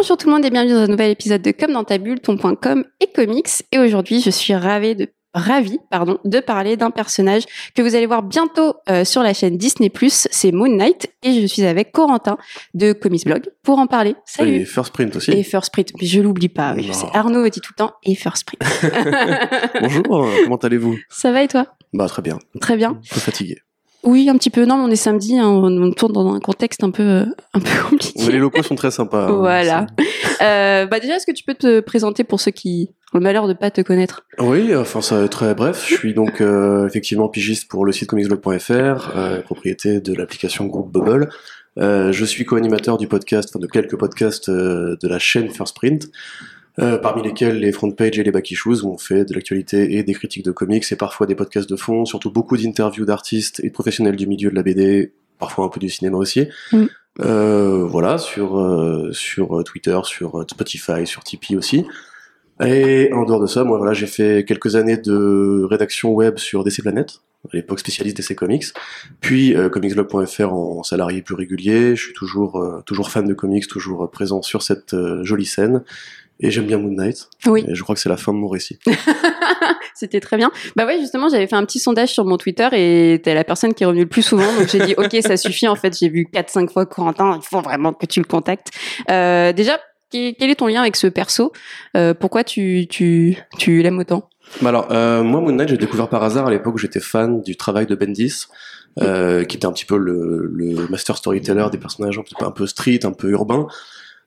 Bonjour tout le monde et bienvenue dans un nouvel épisode de Comme dans ta bulle, ton.com et comics. Et aujourd'hui, je suis ravie de pardon, de parler d'un personnage que vous allez voir bientôt euh, sur la chaîne Disney+. C'est Moon Knight et je suis avec Corentin de Comics Blog pour en parler. Salut. Et First Print aussi. Et First Print, je l'oublie pas. Oui, je sais. Arnaud dit tout le temps et First Print. Bonjour, comment allez-vous? Ça va et toi? Bah très bien. Très bien. Un peu fatigué. Oui, un petit peu. Non, mais on est samedi, hein, on tourne dans un contexte un peu, euh, un peu compliqué. Mais les locaux sont très sympas. Hein, voilà. euh, bah déjà, est-ce que tu peux te présenter pour ceux qui ont le malheur de pas te connaître? Oui, enfin ça va être très bref. Je suis donc euh, effectivement pigiste pour le site comicsblog.fr, euh, propriété de l'application Groupe Bubble. Je suis co-animateur du podcast, enfin de quelques podcasts de la chaîne First Print. Euh, parmi lesquels les front page et les back issues où on fait de l'actualité et des critiques de comics et parfois des podcasts de fond, surtout beaucoup d'interviews d'artistes et de professionnels du milieu de la BD, parfois un peu du cinéma aussi. Mm. Euh, voilà, sur, euh, sur Twitter, sur Spotify, sur Tipeee aussi. Et en dehors de ça, moi voilà, j'ai fait quelques années de rédaction web sur DC Planet, à l'époque spécialiste DC Comics, puis euh, comicsblog.fr en salarié plus régulier. Je suis toujours euh, toujours fan de comics, toujours présent sur cette euh, jolie scène. Et j'aime bien Moon Knight. Oui. Et je crois que c'est la fin de mon récit. C'était très bien. Bah ouais, justement, j'avais fait un petit sondage sur mon Twitter et t'es la personne qui est revenue le plus souvent. Donc j'ai dit, ok, ça suffit. En fait, j'ai vu 4-5 fois Corentin. Il faut vraiment que tu le contactes. Euh, déjà, quel est ton lien avec ce perso? Euh, Pourquoi tu, tu, tu l'aimes autant? Bah alors, euh, moi, Moon Knight, j'ai découvert par hasard à l'époque où j'étais fan du travail de Bendis, euh, qui était un petit peu le, le master storyteller des personnages un, petit peu, un peu street, un peu urbain.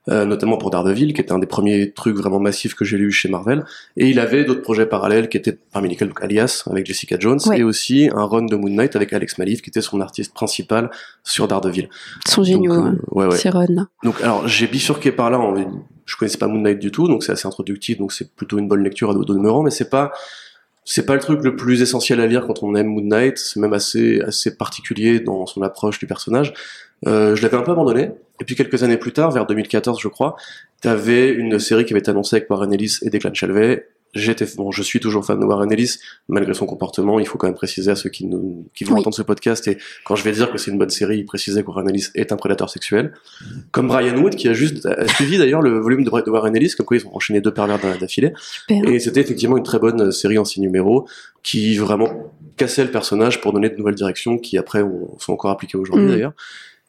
Euh, notamment pour Daredevil, qui était un des premiers trucs vraiment massifs que j'ai lu chez Marvel. Et il avait d'autres projets parallèles qui étaient parmi lesquels donc, Alias avec Jessica Jones Ouais. et aussi un run de Moon Knight avec Alex Malif qui était son artiste principal sur Daredevil. Ils sont géniaux, euh, ouais, ouais. ces runs. Donc alors j'ai bifurqué par là, en, je connaissais pas Moon Knight du tout, donc c'est assez introductif, donc c'est plutôt une bonne lecture à dos demeurant, mais c'est pas c'est pas le truc le plus essentiel à lire quand on aime Moon Knight, c'est même assez assez particulier dans son approche du personnage. Euh, je l'avais un peu abandonné, et puis quelques années plus tard, vers 2014 je crois, t'avais une série qui avait été annoncée avec Warren Ellis et Declan Shalvey. J'étais bon, je suis toujours fan de Warren Ellis, malgré son comportement. Il faut quand même préciser à ceux qui nous qui vont Oui. entendre ce podcast et quand je vais dire que c'est une bonne série, préciser que Warren Ellis est un prédateur sexuel comme Brian Wood qui a juste a suivi d'ailleurs le volume de, de Warren Ellis, comme quoi ils ont enchaîné deux pervers d'a- d'affilée. Et c'était effectivement une très bonne euh, série en six numéros qui vraiment cassait le personnage pour donner de nouvelles directions qui après ont- sont encore appliquées aujourd'hui Mm. d'ailleurs.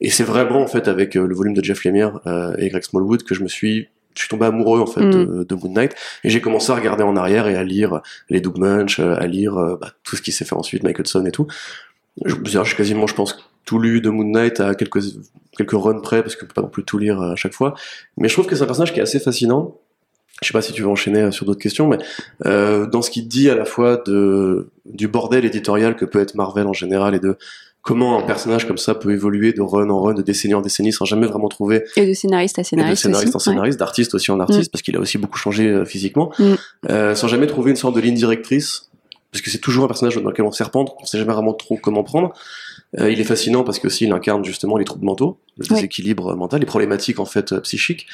Et c'est vraiment en fait avec euh, le volume de Jeff Lemire euh, et Greg Smallwood que je me suis je suis tombé amoureux en fait Mm. de, de Moon Knight et j'ai commencé à regarder en arrière et à lire les Doug Munch, euh, à lire bah, tout ce qui s'est fait ensuite, Mike Hudson et tout. Je, j'ai quasiment, je pense, tout lu de Moon Knight à quelques quelques runs près parce qu'on peut pas non plus tout lire à chaque fois. Mais je trouve que c'est un personnage qui est assez fascinant. Je sais pas si tu veux enchaîner sur d'autres questions, mais euh, dans ce qu'il dit à la fois de du bordel éditorial que peut être Marvel en général et de comment un personnage comme ça peut évoluer de run en run, de décennie en décennie sans jamais vraiment trouver Et de scénariste à et de scénariste, scénariste en ouais. scénariste, d'artiste aussi en artiste, parce qu'il a aussi beaucoup changé euh, physiquement, Mm. euh, sans jamais trouver une sorte de ligne directrice, parce que c'est toujours un personnage dans lequel on sait rependre, on sait jamais vraiment trop comment prendre. Euh, il est fascinant parce que aussi il incarne justement les troubles mentaux, le Ouais. déséquilibre mental, les problématiques en fait euh, psychiques.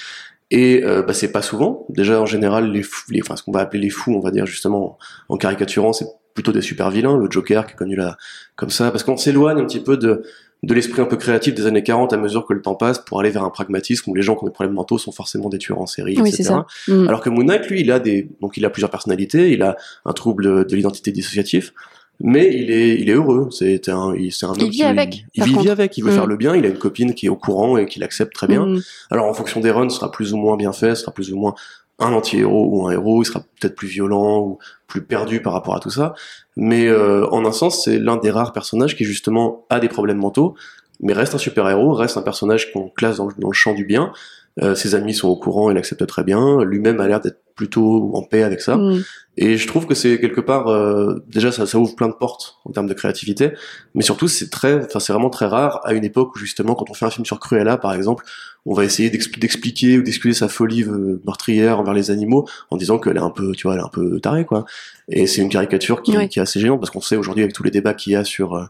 Et euh, bah, c'est pas souvent. Déjà en général, les, fous, les enfin ce qu'on va appeler les fous, on va dire justement en caricaturant, c'est plutôt des super vilains. Le Joker qui est connu là comme ça, parce qu'on s'éloigne un petit peu de de l'esprit un peu créatif des années 40 à mesure que le temps passe pour aller vers un pragmatisme où les gens qui ont des problèmes mentaux sont forcément des tueurs en série, Oui, etc. Mm. Alors que Moon Knight, lui, il a des, donc il a plusieurs personnalités, il a un trouble de l'identité dissociatif, mais il est, il est heureux. C'est un, il, c'est un Il vit qui- avec, Il vit, avec. Il veut Mm. faire le bien. Il a une copine qui est au courant et qui l'accepte très bien. Mm. Alors en fonction des runs, ce sera plus ou moins bien fait, ce sera plus ou moins un anti-héros ou un héros, il sera peut-être plus violent ou plus perdu par rapport à tout ça. Mais euh, en un sens, c'est l'un des rares personnages qui justement a des problèmes mentaux, mais reste un super-héros, reste un personnage qu'on classe dans, le- champ du bien. Euh, ses amis sont au courant, il accepte très bien. Lui-même a l'air d'être plutôt en paix avec ça. Mm. Et je trouve que c'est quelque part euh, déjà ça, ça ouvre plein de portes en termes de créativité, mais surtout c'est très, enfin c'est vraiment très rare à une époque où justement quand on fait un film sur Cruella par exemple, on va essayer d'expli- d'expliquer ou d'excuser sa folie euh, meurtrière envers les animaux en disant qu'elle est un peu, tu vois, elle est un peu tarée quoi. Et c'est une caricature qui, est assez gênante parce qu'on sait aujourd'hui avec tous les débats qu'il y a sur euh,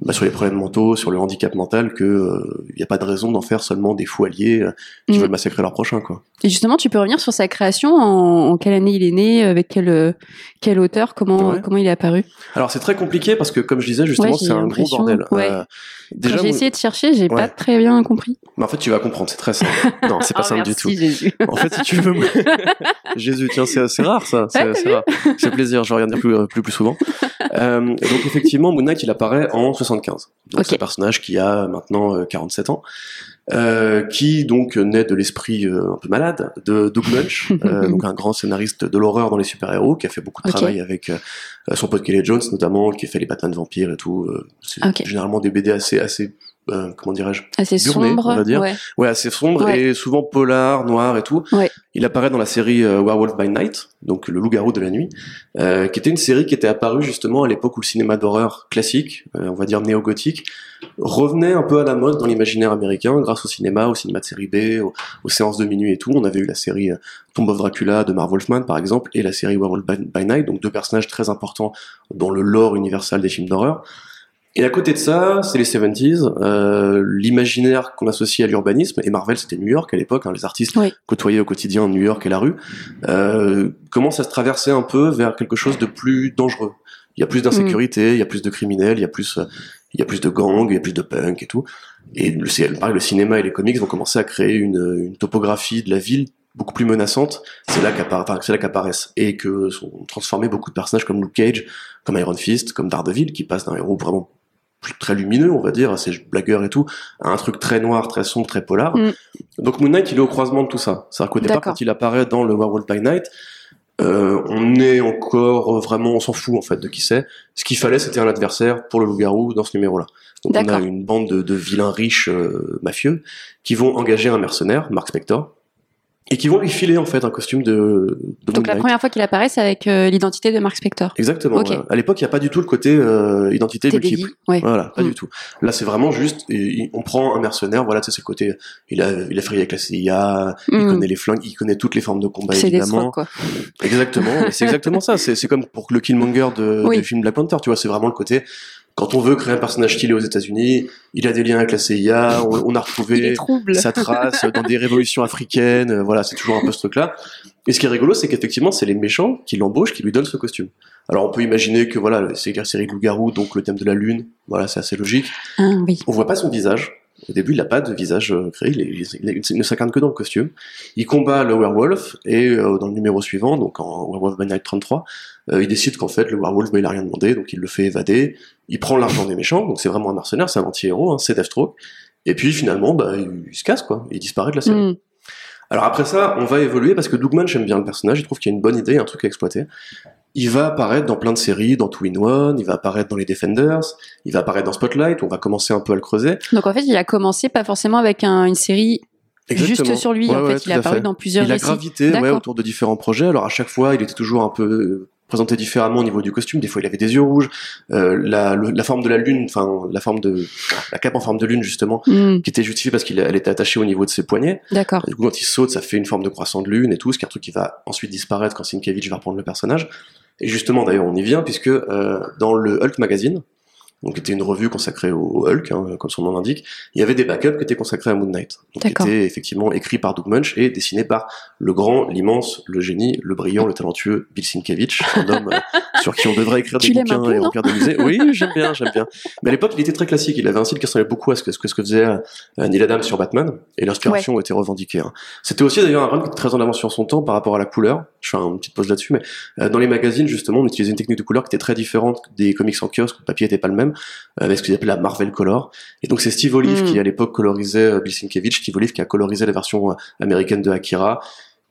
bah, sur les problèmes mentaux, sur le handicap mental, que il n'y a pas de raison d'en faire seulement des fous alliés qui Mm. veulent massacrer leur prochain quoi. Et justement, tu peux revenir sur sa création en, en, en, quelle année il est né, avec quel quel auteur, comment Ouais. comment il est apparu? Alors c'est très compliqué parce que comme je disais justement Ouais, c'est un gros bordel. ouais. Euh, déjà, j'ai essayé de chercher, j'ai pas très bien compris. mais en fait tu vas comprendre, c'est très simple. Non, c'est pas Ah, simple du tout. Jésus. En fait, si tu veux, Jésus, tiens, c'est rare ça, c'est c'est rare. C'est plaisir, je vais regarder plus, plus plus souvent. Euh, donc effectivement, Moon Knight, il apparaît en 75. Donc c'est un personnage qui a maintenant euh, 47 ans, euh, qui donc naît de l'esprit euh, un peu malade de Doug Munch, euh, donc un grand scénariste de l'horreur dans les super-héros, qui a fait beaucoup de travail avec euh, son pote Kelly Jones notamment, qui a fait les Batman vampires et tout. Euh, c'est généralement des BD assez assez euh, comment dirais-je Assez Burné, sombre, on va dire. ouais. Ouais, assez sombre Ouais. et souvent polar, noir et tout. Ouais. Il apparaît dans la série euh, Werewolf by Night, donc le loup-garou de la nuit, euh, qui était une série qui était apparue justement à l'époque où le cinéma d'horreur classique, euh, on va dire néo-gothique, revenait un peu à la mode dans l'imaginaire américain grâce au cinéma, au cinéma de série B, aux, aux séances de minuit et tout. On avait eu la série euh, Tomb of Dracula de Marv Wolfman par exemple et la série Werewolf by, by Night, donc deux personnages très importants dans le lore universal des films d'horreur. Et à côté de ça, c'est les 70s, euh, l'imaginaire qu'on associe à l'urbanisme, et Marvel c'était New York à l'époque, hein, les artistes Oui. côtoyaient au quotidien New York et la rue, euh, commence à se traverser un peu vers quelque chose de plus dangereux? Il y a plus d'insécurité, il y a plus de criminels, il y a plus, il y a plus de gangs, il y a plus de punk et tout. Et le, c'est- pareil, le cinéma et les comics vont commencer à créer une, une topographie de la ville beaucoup plus menaçante. C'est là qu'apparaissent et que sont transformés beaucoup de personnages comme Luke Cage, comme Iron Fist, comme Daredevil, qui passe d'un héros vraiment très lumineux, on va dire, assez blagueur et tout, à un truc très noir, très sombre, très polar. Mm. Donc Moon Knight, il est au croisement de tout ça. C'est-à-dire qu'au départ, quand il apparaît dans le Werewolf by Night, euh, on est encore euh, vraiment, on s'en fout en fait de qui c'est. Ce qu'il fallait, c'était un adversaire pour le loup-garou dans ce numéro-là. Donc on a une bande de, de vilains riches euh, mafieux qui vont engager un mercenaire, Mark Spector, et qui vont lui filer en fait un costume de, de Donc Moon la Knight. première fois qu'il apparaît, c'est avec euh, l'identité de Mark Spector. Exactement. Ok. ouais. À l'époque, il n'y a pas du tout le côté euh, identité multiple. ouais. Voilà, pas Mm. du tout. Là, c'est vraiment juste, et- et on prend un mercenaire, voilà, c'est le côté, il a, il a frayé avec la CIA, il Mm. connaît les flingues, il connaît toutes les formes de combat, C'est des évidemment. quoi. Exactement, c'est exactement ça. C'est, c'est comme pour le Killmonger de, Oui. du film Black Panther, tu vois, c'est vraiment le côté, quand on veut créer un personnage stylé aux États-Unis, il a des liens avec la CIA, on, on a retrouvé sa trace dans des révolutions africaines, euh, voilà, c'est toujours un peu ce truc-là. Et ce qui est rigolo, c'est qu'effectivement, c'est les méchants qui l'embauchent, qui lui donnent ce costume. Alors on peut imaginer que voilà, c'est la série de loup-garou, donc le thème de la lune, voilà, c'est assez logique. Ah, oui. On voit pas son visage. Au début, il n'a pas de visage euh, créé, il, est- il est- ne s'incarne que dans le costume. Il combat le werewolf, et euh, dans le numéro suivant, donc en Werewolf by Night 33, euh, il décide qu'en fait, le werewolf, bah, il a rien demandé, donc il le fait évader. Il prend l'argent des méchants, donc c'est vraiment un mercenaire, c'est un anti-héros, hein, c'est Deathstroke. Et puis finalement, bah, il, il se casse, quoi. Il disparaît de la série. Mm. Alors après ça, on va évoluer parce que Doug Munch aime bien le personnage, il trouve qu'il y a une bonne idée, un truc à exploiter. Il va apparaître dans plein de séries, dans Two in One, il va apparaître dans les Defenders, il va apparaître dans Spotlight, on va commencer un peu à le creuser. Donc en fait, il a commencé pas forcément avec un- une série juste sur lui. Ouais, en fait, il a apparu fait. dans plusieurs Il a gravité ouais, autour de différents projets. Alors à chaque fois, il était toujours un peu euh, présenté différemment au niveau du costume. Des fois, il avait des yeux rouges. Euh, la, le- la forme de la lune, enfin la forme de la cape en forme de lune justement, Mm. qui était justifiée parce qu'elle était attachée au niveau de ses poignets. D'accord. Du coup, quand il saute, ça fait une forme de croissant de lune et tout, ce qui est un truc qui va ensuite disparaître quand Sienkiewicz va reprendre le personnage. Et justement, d'ailleurs, on y vient, puisque euh, dans le Hulk Magazine, donc qui était une revue consacrée au, Hulk, hein, comme son nom l'indique, il y avait des backups qui étaient consacrés à Moon Knight, donc qui étaient effectivement écrits par Doug Munch et dessinés par le grand, l'immense, le génie, le brillant, le talentueux Bill Sienkiewicz, un homme euh, sur qui on devrait écrire des Tu bouquins peu, et remplir des musées. Oui, j'aime bien, j'aime bien. Mais à l'époque, il était très classique. Il avait un style qui ressemblait beaucoup à ce que, ce que, faisait euh, Neil Adams sur Batman, et l'inspiration était revendiquée. hein. C'était aussi d'ailleurs un run qui était très en avance sur son temps par rapport à la couleur. Je fais une petite pause là-dessus, mais euh, dans les magazines justement, on utilisait une technique de couleur qui était très différente des comics en kiosque. Le papier était pas le même, euh, avec ce qu'ils appelaient la Marvel Color. Et donc c'est Steve Olive Mm. qui à l'époque colorisait euh, Bill Sienkiewicz, Steve Olive qui a colorisé la version euh, américaine de Akira,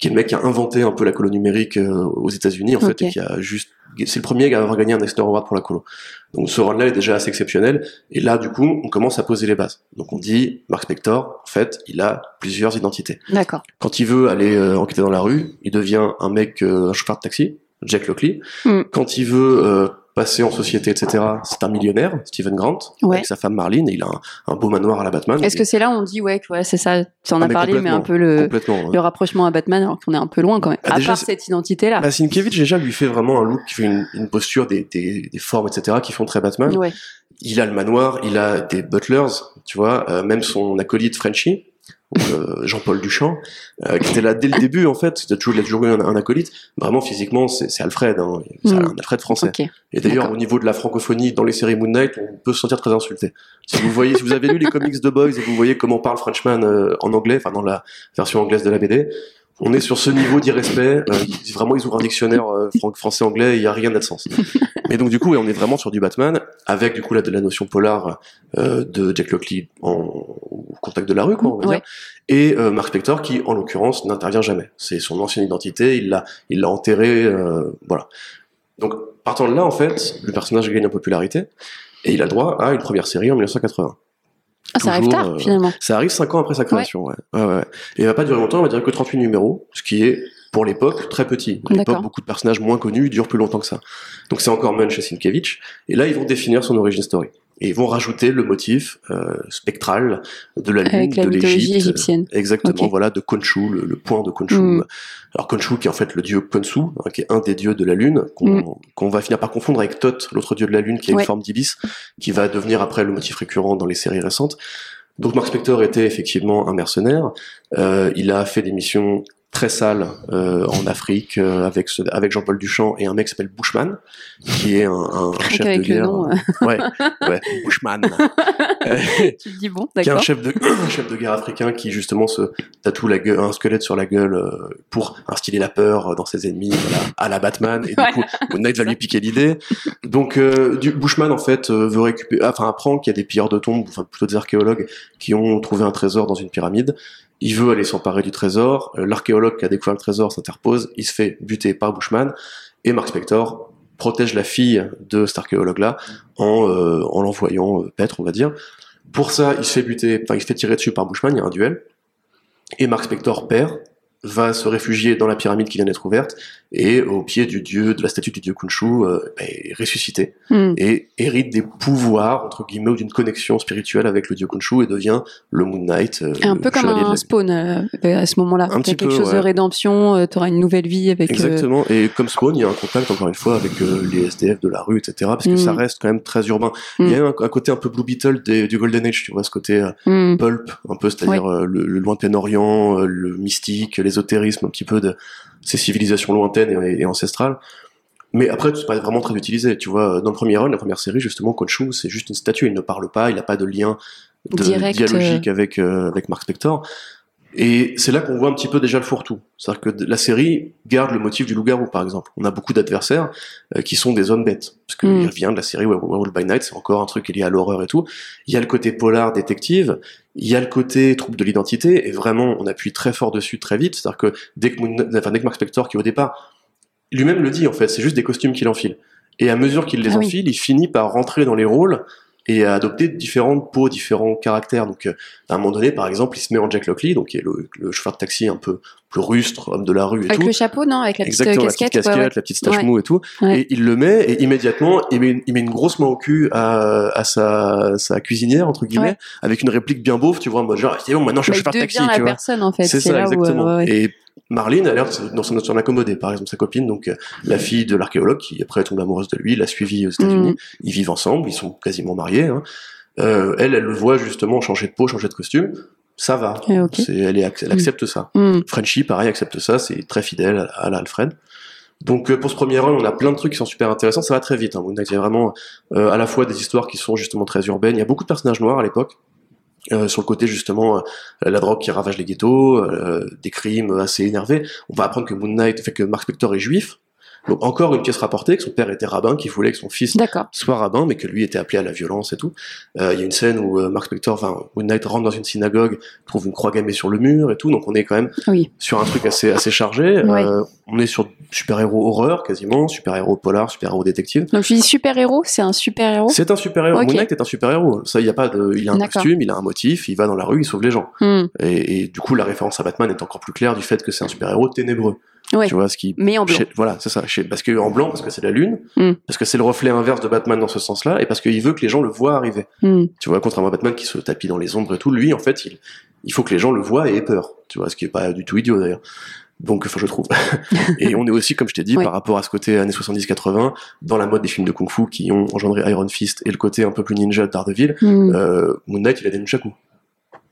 qui est le mec qui a inventé un peu la colo numérique euh, aux États-Unis en fait, et qui a juste, c'est le premier à avoir gagné un Eisner Award pour la colo. Donc ce run-là est déjà assez exceptionnel. Et là, du coup, on commence à poser les bases. Donc on dit, Mark Spector, en fait, il a plusieurs identités. D'accord. Quand il veut aller euh, enquêter dans la rue, il devient un mec, euh, un chauffeur de taxi, Jack Lockley. Mm. Quand il veut euh, passer en société, etc., c'est un millionnaire, Stephen Grant, Ouais. avec sa femme Marlene, et il a un, un beau manoir à la Batman. Est-ce que c'est là où on dit ouais, que ouais, c'est ça. Tu en Ah, as mais parlé, mais un peu le, le rapprochement à Batman, alors qu'on est un peu loin quand même. Ah, à déjà, part cette identité-là. Bah, Sienkiewicz, déjà, lui fait vraiment un look qui fait une, une posture, des, des, des formes, etc., qui font très Batman. ouais. Il a le manoir, il a des butlers, tu vois, euh, même son acolyte Frenchie. Euh, Jean-Paul Duchamp, euh, qui était là dès le début en fait. C'était toujours, il a toujours eu un, un acolyte. Vraiment physiquement, c'est Alfred, hein. c'est Mm. un Alfred français. Ok. Et d'ailleurs, au niveau de la francophonie dans les séries Moon Knight, on peut se sentir très insulté. Si vous voyez, si vous avez lu les comics de Boys et vous voyez comment parle Frenchman euh, en anglais, enfin dans la version anglaise de la BD, on est sur ce niveau d'irrespect. Euh, vraiment, ils ouvrent un dictionnaire euh, fran- français-anglais, il y a rien de sens. Mais donc du coup, on est vraiment sur du Batman avec du coup de la notion polar euh, de Jack Lockley en contact de la rue, quoi, on va Ouais. dire, et euh, Mark Spector qui, en l'occurrence, n'intervient jamais. C'est son ancienne identité, il l'a, il l'a enterré, euh, voilà. Donc partant de là, en fait, le personnage gagne en popularité et il a droit à une première série en 1980. Ah, ça arrive tard euh, finalement. Ça arrive cinq ans après sa création, ouais. Ouais, ouais, ouais. Et il va pas durer longtemps, il va durer que 38 numéros, ce qui est, pour l'époque, très petit. À l'époque, beaucoup de personnages moins connus durent plus longtemps que ça. Donc c'est encore Munch et Sienkiewicz. Et là, ils vont définir son origin story. Et ils vont rajouter le motif euh, spectral de la lune, Avec la de mythologie l'Égypte. égyptienne. Exactement, voilà, de Khonshu, le, le point de Khonshu. Mm. Alors Khonshu qui est en fait le dieu Khonsu, hein, qui est un des dieux de la lune, qu'on qu'on va finir par confondre avec Thoth, l'autre dieu de la lune, qui a Mm. Ouais. une forme d'ibis, qui va devenir après le motif récurrent dans les séries récentes. Donc Mark Spector était effectivement un mercenaire. Euh, il a fait des missions très sales euh, en Afrique euh, avec ce- avec Jean-Paul Duchamp et un mec qui s'appelle Bushman, qui est un, un- chef de qu'avec le guerre. nom, euh, Ouais, ouais, Bushman. Euh, tu te dis bon, qui est un d'accord. chef de un chef de guerre africain qui justement se tatoue la gueule, un squelette sur la gueule euh, pour instiller la peur dans ses ennemis voilà, à la Batman et du coup Moon Knight va lui piquer l'idée donc euh, du Bushman en fait euh, veut récupérer enfin apprend qu'il y a des pilleurs de tombes enfin plutôt des archéologues qui ont trouvé un trésor dans une pyramide il veut aller s'emparer du trésor Euh, l'archéologue qui a découvert le trésor s'interpose il se fait buter par Bushman et Mark Spector protège la fille de cet archéologue là en, euh, en l'envoyant euh, on va dire pour ça, il se fait buter, enfin, il se fait tirer dessus par Bushman, il y a un duel. Et Mark Spector perd, va se réfugier dans la pyramide qui vient d'être ouverte, et au pied du dieu, de la statue du dieu Khonshu, euh, bah, est ressuscité, Hmm. et hérite des pouvoirs, entre guillemets, ou d'une connexion spirituelle avec le dieu Khonshu, et devient le Moon Knight. euh, Un peu comme un spawn euh, à ce moment-là. Un petit quelque peu, chose de rédemption, euh, t'auras une nouvelle vie avec. euh, Exactement. Et comme Spawn, il y a un contact encore une fois avec euh, les SDF de la rue, etc. Parce que Mm. ça reste quand même très urbain. Il y a un, un côté un peu Blue Beetle des- du Golden Age, tu vois, ce côté euh, hmm. pulp, un peu, c'est-à-dire euh, le, le lointain orient, euh, le mystique, l'ésotérisme, un petit peu de ces civilisations lointaines et, et ancestrales. Mais après, c'est pas vraiment très utilisé. Tu vois, dans le premier run, la première série, justement, Khonshu, c'est juste une statue. Il ne parle pas, il n'a pas de lien de, Direct, dialogique avec euh, avec Mark Spector. Et c'est là qu'on voit un petit peu déjà le fourre-tout. C'est-à-dire que la série garde le motif du loup-garou, par exemple. On a beaucoup d'adversaires euh, qui sont des hommes bêtes. Parce qu'il Mm. revient de la série Werewolf by Night, c'est encore un truc lié à l'horreur et tout. Il y a le côté polar, détective. Il y a le côté trouble de l'identité. Et vraiment, on appuie très fort dessus très vite. C'est-à-dire que dès que, Moon- enfin, dès que Mark Spector, qui au départ, lui-même le dit en fait, c'est juste des costumes qu'il enfile. Et à mesure qu'il les Ah oui. enfile, il finit par rentrer dans les rôles et à adopter différentes peaux, différents caractères. Donc, euh, à un moment donné, par exemple, il se met en Jack Lockley, donc qui est le, le chauffeur de taxi un peu plus rustre, homme de la rue et Avec tout. le chapeau, non Avec la petite Exactement, euh, la petite casquette. casquette, ouais, la petite stache Ouais. mou et tout. Ouais. Et il le met, et immédiatement, il met, une- il met une grosse main au cul à, à sa, sa cuisinière, entre guillemets, avec une réplique bien beauf, tu vois, en mode genre, c'est bon, maintenant je Bah, suis il chauffeur de taxi, tu vois. personne en fait. C'est ça, où, euh, exactement. Et Marlene a l'air de- dans son, son accommoder, par exemple, sa copine, donc euh, la fille de l'archéologue, qui après tombe amoureuse de lui, l'a suivi aux États-Unis. Mm. Ils vivent ensemble, ils sont quasiment mariés. Hein. Euh, elle, elle le voit justement changer de peau, changer de costume. Ça va. Eh, elle, est, elle accepte ça. Hmm. Frenchie, pareil, accepte ça. C'est très fidèle à, à la Alfred. Donc euh, pour ce premier run, on a plein de trucs qui sont super intéressants. Ça va très vite. Hein. Il y a vraiment euh, à la fois des histoires qui sont justement très urbaines. Il y a beaucoup de personnages noirs à l'époque. Euh, sur le côté justement euh, la drogue qui ravage les ghettos, euh, des crimes assez énervés. On va apprendre que Moon Knight fait que Mark Spector est juif. Donc encore une pièce rapportée que son père était rabbin, qui voulait que son fils soit rabbin, mais que lui était appelé à la violence et tout. Euh, Il y a une scène où euh, Mark Spector, enfin Knight rentre dans une synagogue, trouve une croix gammée sur le mur et tout. Donc on est quand même Oui. sur un truc assez assez chargé. Ouais. Euh, on est sur super héros horreur quasiment, super héros polar, super héros détective. Donc je dis super héros, c'est un super héros. C'est un super héros. Ok. Moon Knight est un super héros. Ça, il y a pas de, il a un costume, il a un motif, il va dans la rue, il sauve les gens. Hmm. Et, et du coup, la référence à Batman est encore plus claire du fait que c'est un super héros ténébreux. Ouais. Tu vois ce qui Mais en blanc. chez- voilà, c'est ça. Chez- parce que en blanc, parce que c'est la lune, Mm. parce que c'est le reflet inverse de Batman dans ce sens-là, et parce qu'il veut que les gens le voient arriver. Hmm. Tu vois, contrairement à Batman qui se tapit dans les ombres et tout, lui, en fait, il, il faut que les gens le voient et aient peur. Tu vois, ce qui est pas du tout idiot d'ailleurs. Donc, enfin, je trouve. et on est aussi, comme je t'ai dit, Ouais. par rapport à ce côté années 70-80, dans la mode des films de kung-fu qui ont engendré Iron Fist et le côté un peu plus ninja de Daredevil, Hmm. euh, Moon Knight, il a des nunchakus.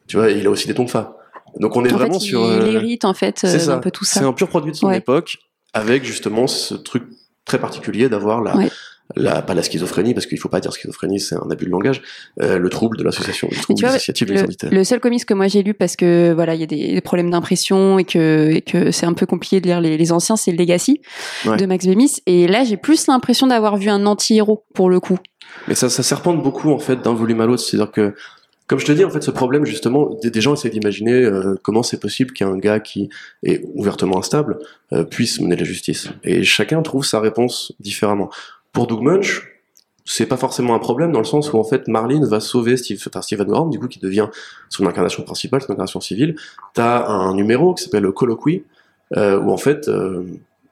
Tu vois, il a aussi des tonfas. Donc on est en vraiment fait, sur. il euh, hérite en fait euh, ça. un peu tout ça. C'est un pur produit de son Ouais. époque, avec justement ce truc très particulier d'avoir la, Ouais. la, pas la schizophrénie, parce qu'il faut pas dire schizophrénie, c'est un abus de langage, euh, le trouble de l'association, le trouble tu vois, dissociatif de le, le seul comics que moi j'ai lu parce que voilà il y a des, des problèmes d'impression et que et que c'est un peu compliqué de lire les, les anciens c'est Legacy Ouais. de Max Bemis et là j'ai plus l'impression d'avoir vu un anti-héros pour le coup Mais ça, ça serpente beaucoup en fait d'un volume à l'autre. C'est-à-dire que, comme je te dis, en fait, ce problème justement, des, gens essaient d'imaginer euh, comment c'est possible qu'un gars qui est ouvertement instable euh, puisse mener la justice. Et chacun trouve sa réponse différemment. Pour Doug Munch, c'est pas forcément un problème dans le sens où en fait Marlene va sauver Steve, enfin, Steven Grant, du coup, qui devient son incarnation principale, son incarnation civile. T'as un numéro qui s'appelle Colloquy, euh, où en fait, euh,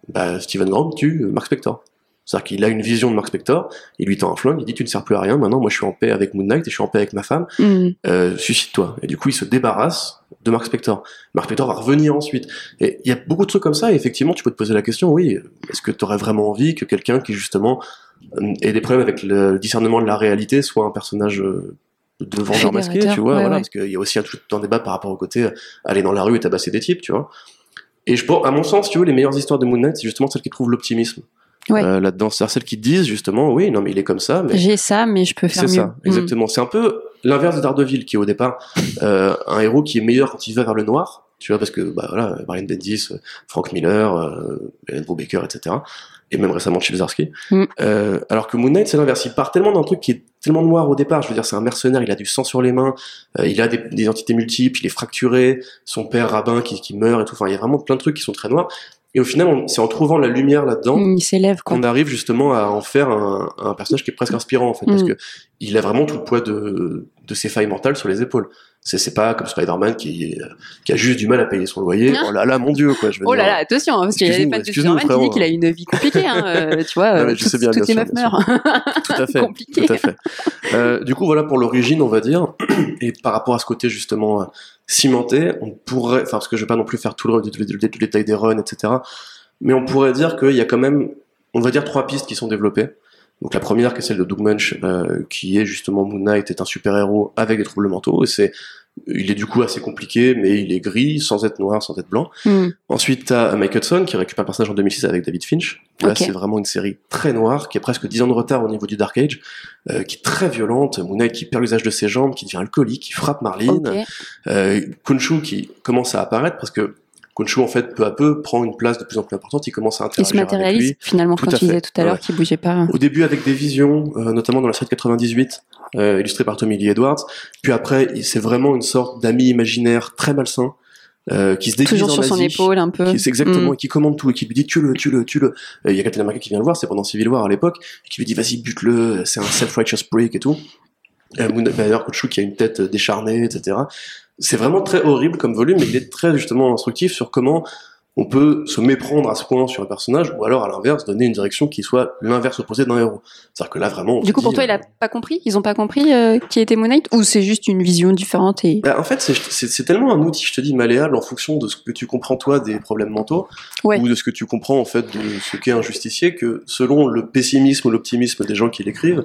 bah, Steven Grant tue Mark Spector. C'est-à-dire qu'il a une vision de Mark Spector, il lui tend un flingue, il dit tu ne sers plus à rien, maintenant moi je suis en paix avec Moon Knight et je suis en paix avec ma femme, Hmm. euh, suicide-toi. Et du coup il se débarrasse de Mark Spector. Mark Spector va revenir ensuite. Et il y a beaucoup de trucs comme ça, et effectivement tu peux te poser la question, oui, est-ce que tu aurais vraiment envie que quelqu'un qui justement euh, ait des problèmes avec le discernement de la réalité soit un personnage euh, de vendeur masqué, tu vois, ouais, voilà, ouais. parce qu'il y a aussi un, tout un débat par rapport au côté euh, aller dans la rue et tabasser des types, tu vois. Et je pense, à mon sens, tu vois, les meilleures histoires de Moon Knight, c'est justement celles qui trouvent l'optimisme. Ouais. Euh, là-dedans, c'est-à-dire celles qui disent justement, oui, non, mais il est comme ça, mais j'ai ça mais je peux faire c'est mieux ça, exactement. C'est un peu l'inverse de Daredevil, qui est au départ euh, un héros qui est meilleur quand il va vers le noir, tu vois, parce que bah voilà, Brian Bendis, euh, Frank Miller, euh, Andrew Baker, etc. Et même récemment Chip. Mm. Euh, alors que Moon Knight, c'est l'inverse. Il part tellement d'un truc qui est tellement noir au départ. Je veux dire, c'est un mercenaire, il a du sang sur les mains, euh, il a des, des entités multiples, il est fracturé, son père rabbin qui, qui meurt et tout. Enfin, il y a vraiment plein de trucs qui sont très noirs. Et au final, c'est en trouvant la lumière là-dedans quoi qu'on arrive justement à en faire un, un personnage qui est presque inspirant en fait parce Mm. que il a vraiment tout le poids de, de ses failles mentales sur les épaules c'est pas comme Spider-Man qui, qui a juste du mal à payer son loyer Ah. oh là là mon dieu quoi je veux Oh dire. là là, attention, hein, parce qu'il y a des fans de Spider-Man qui disent qu'il a une vie compliquée, hein, euh, tu vois, Non, euh, mais je toutes, sais bien, toutes bien les meufs meurent. tout à fait Compliqué. tout à fait Euh, du coup voilà pour l'origine on va dire et par rapport à ce côté justement euh, cimenté on pourrait enfin parce que je vais pas non plus faire tout le, le détail des runs etc mais on pourrait dire qu'il y a quand même on va dire trois pistes qui sont développées donc la première qui est celle de Doug Munch euh, qui est justement Moon Knight est un super héros avec des troubles mentaux et c'est il est du coup assez compliqué mais il est gris sans être noir sans être blanc Hmm. Ensuite, t'as Mike Hudson qui récupère un personnage en 2006 avec David Finch. Là, c'est vraiment une série très noire, qui a presque 10 ans de retard au niveau du Dark Age, euh, qui est très violente. Moon Knight qui perd l'usage de ses jambes, qui devient alcoolique, qui frappe Marlene. Ok. Euh, Khonshu qui commence à apparaître parce que Khonshu, en fait, peu à peu, prend une place de plus en plus importante. Il commence à Il se interagir avec matérialise lui. finalement Tout quand tu disais tout à l'heure Ouais. qu'il bougeait pas. Au début avec des visions, euh, notamment dans la série de 98, euh, illustrée par Tommy Lee Edwards. Puis après, c'est vraiment une sorte d'ami imaginaire très malsain, euh, qui se déguise Toujours en sur son épaule un peu. qui c'est exactement et qui commande tout et qui lui dit tue-le tue-le tue-le Et il y a Captain America qui vient le voir c'est pendant Civil War à l'époque qui lui dit vas-y bute-le c'est un self-righteous prick et tout euh, d'ailleurs Khonshu qui a une tête décharnée etc c'est vraiment très horrible comme volume mais il est très justement instructif sur comment on peut se méprendre à ce point sur un personnage ou alors à l'inverse donner une direction qui soit l'inverse opposé d'un héros c'est-à-dire que là vraiment on Du coup, pour toi, il euh, a pas compris? Ils ont pas compris euh, qui était Moon Knight Ou c'est juste une vision différente et... Bah, en fait, c'est- tellement un outil, je te dis, malléable en fonction de ce que tu comprends toi des problèmes mentaux Ouais. ou de ce que tu comprends en fait de ce qu'est un justicier, que selon le pessimisme ou l'optimisme des gens qui l'écrivent euh,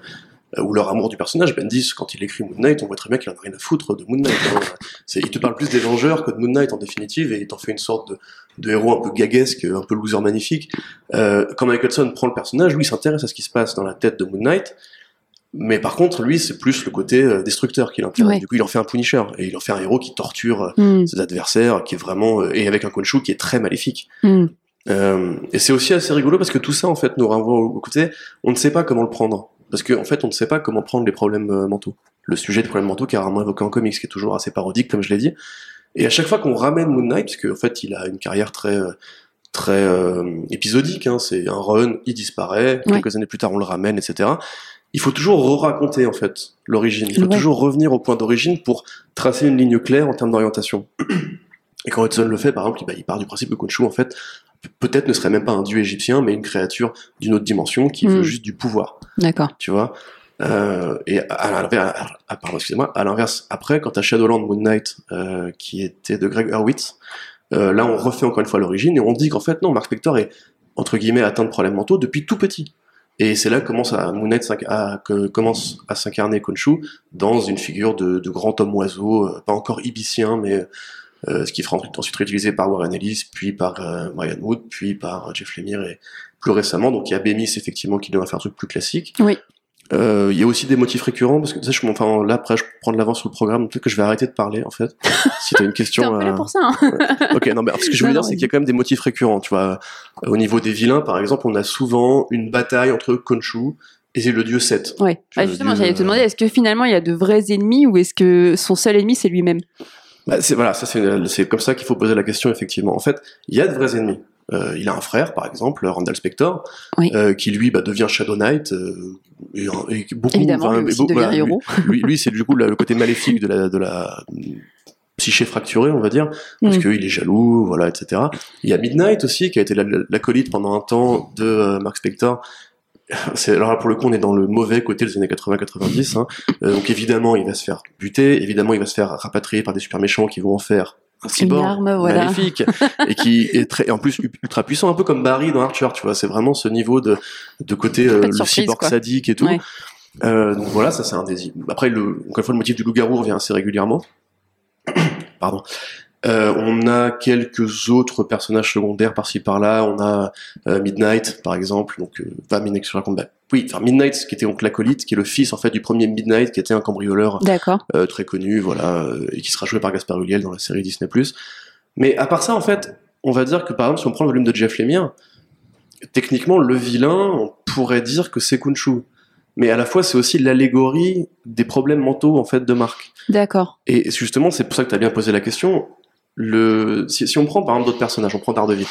ou leur amour du personnage, Bendis, quand il écrit Moon Knight, on voit très bien qu'il en a rien à foutre de Moon Knight. hein. Il te parle plus des Vengeurs que de Moon Knight en définitive et il t'en fait une sorte de, de héros un peu gaguesque, un peu loser magnifique. Euh, quand Mike Hudson prend le personnage, lui il s'intéresse à ce qui se passe dans la tête de Moon Knight. Mais par contre, lui, c'est plus le côté euh, destructeur qui l'intéresse. Ouais. Du coup, il en fait un Punisher et il en fait un héros qui torture euh, Hmm. ses adversaires, qui est vraiment euh, et avec un Khonshu qui est très maléfique. Hmm. Euh, et c'est aussi assez rigolo parce que tout ça en fait nous renvoie au côté, on ne sait pas comment le prendre parce qu'en en fait on ne sait pas comment prendre les problèmes euh, mentaux. Le sujet des problèmes mentaux qui est rarement évoqué en comics, qui est toujours assez parodique comme je l'ai dit. Et à chaque fois qu'on ramène Moon Knight, parce qu'en fait il a une carrière très euh, très euh, épisodique, hein, c'est un run, il disparaît, Ouais. quelques années plus tard on le ramène, etc. Il faut toujours re-raconter en fait l'origine. Il faut Ouais. toujours revenir au point d'origine pour tracer une ligne claire en termes d'orientation. Et quand Hudson le fait, par exemple, il, bah, il part du principe que Khonshu, en fait, pe- peut-être ne serait même pas un dieu égyptien, mais une créature d'une autre dimension qui veut Mm. juste du pouvoir, D'accord. tu vois. Euh, et à, l'inverse, à- à- à l'inverse, après, quand à Shadowland Moon Knight, euh, qui était de Greg Hurwitz, euh, là, on refait encore une fois l'origine et on dit qu'en fait, non, Mark Spector est, entre guillemets, atteint de problèmes mentaux depuis tout petit. Et c'est là que à, Moon Knight commence à s'incarner Khonshu dans une figure de, de grand homme oiseau, pas encore ibicien, mais ce qui sera ensuite réutilisé par Warren Ellis, puis par Brian Wood, puis par Jeff Lemire et plus récemment. Donc il y a Bemis effectivement qui doit faire un truc plus classique. Oui. Euh, il y a aussi des motifs récurrents parce que tu sais, je, enfin là après je prends de l'avance sur le programme, peut-être que je vais arrêter de parler en fait. Si t'as une question. peu pour ça. Hein. Ok, non, mais ce que je veux dire, c'est qu'il y a quand même des motifs récurrents. Tu vois, au niveau des vilains, par exemple, on a souvent une bataille entre Khonshu et le dieu Seth. Ouais. Ah, justement, j'allais te demander, est-ce que finalement il y a de vrais ennemis ou est-ce que son seul ennemi c'est lui-même? Bah, c'est voilà, ça c'est comme ça qu'il faut poser la question effectivement. En fait, il y a de vrais ennemis. Euh, il a un frère, par exemple, Randall Spector, euh, qui lui bah, devient Shadow Knight. Euh, et, beaucoup, Évidemment, lui, aussi devient héros. lui, lui c'est du coup le côté maléfique de la, de la psyché fracturée, on va dire, parce mm. qu'il est jaloux, voilà, etc. Il y a Midnight aussi, qui a été l'acolyte pendant un temps de Mark Spector. Alors là, pour le coup, on est dans le mauvais côté des années 80-90. Hein. Donc évidemment, il va se faire buter. Évidemment, il va se faire rapatrier par des super méchants qui vont en faire un cyborg maléfique et qui est très en plus ultra puissant un peu comme Barry dans Archer tu vois. C'est vraiment ce niveau de de côté euh, le cyborg sadique et tout. Euh, donc voilà ça c'est un des après le encore une fois le motif du loup-garou revient assez régulièrement. Pardon euh, on a quelques autres personnages secondaires par-ci par-là. On a euh, Midnight, par exemple. Donc, euh, va Midnight sur la combat. Oui, enfin Midnight, qui était donc l'acolyte, qui est le fils en fait du premier Midnight, qui était un cambrioleur euh, très connu, voilà, et qui sera joué par Gaspard Ulliel dans la série Disney+. Mais à part ça, en fait, on va dire que par exemple, si on prend le volume de Jeff Lemire, techniquement, le vilain, on pourrait dire que c'est Kunshu mais à la fois c'est aussi l'allégorie des problèmes mentaux en fait de Marc. D'accord. Et justement, c'est pour ça que tu as bien posé la question le, si, si, on prend par exemple d'autres personnages, on prend Daredevil.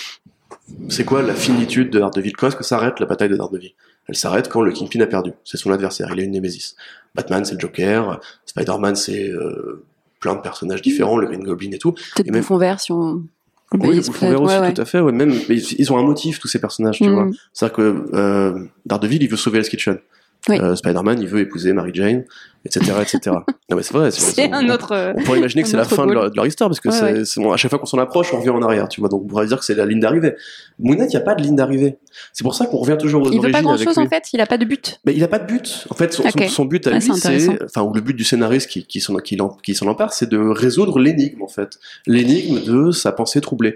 C'est quoi la finitude de Daredevil? Quand est-ce que s'arrête la bataille de Daredevil? Elle s'arrête quand le Kingpin a perdu. C'est son adversaire, il a une Némésis. Batman, c'est le Joker. Spider-Man, c'est euh, plein de personnages différents, le Green Goblin et tout. Peut-être même... Bouffon Vert, si on... Oui, le Bouffon Vert aussi, tout à fait. Ouais, même, ils ont un motif, tous ces personnages, tu mm. vois. C'est-à-dire que euh, Daredevil, il veut sauver la Kitchen. Oui. Euh, Spider-Man, il veut épouser Mary Jane, etc., etc. non mais c'est vrai. C'est un autre. On pourrait imaginer que c'est la fin de leur, de leur, histoire parce que c'est à chaque fois qu'on s'en approche, on revient en arrière, tu vois. Donc on pourrait dire que c'est la ligne d'arrivée. Moon il n'y a pas de ligne d'arrivée. C'est pour ça qu'on revient toujours aux il origines. Il veut pas grand chose en fait. Il a pas de but. Mais il a pas de but. En fait, son, son, but à lui, c'est, enfin, ou le but du scénariste qui, qui s'en qui, qui s'en empare, c'est de résoudre l'énigme en fait, l'énigme de sa pensée troublée.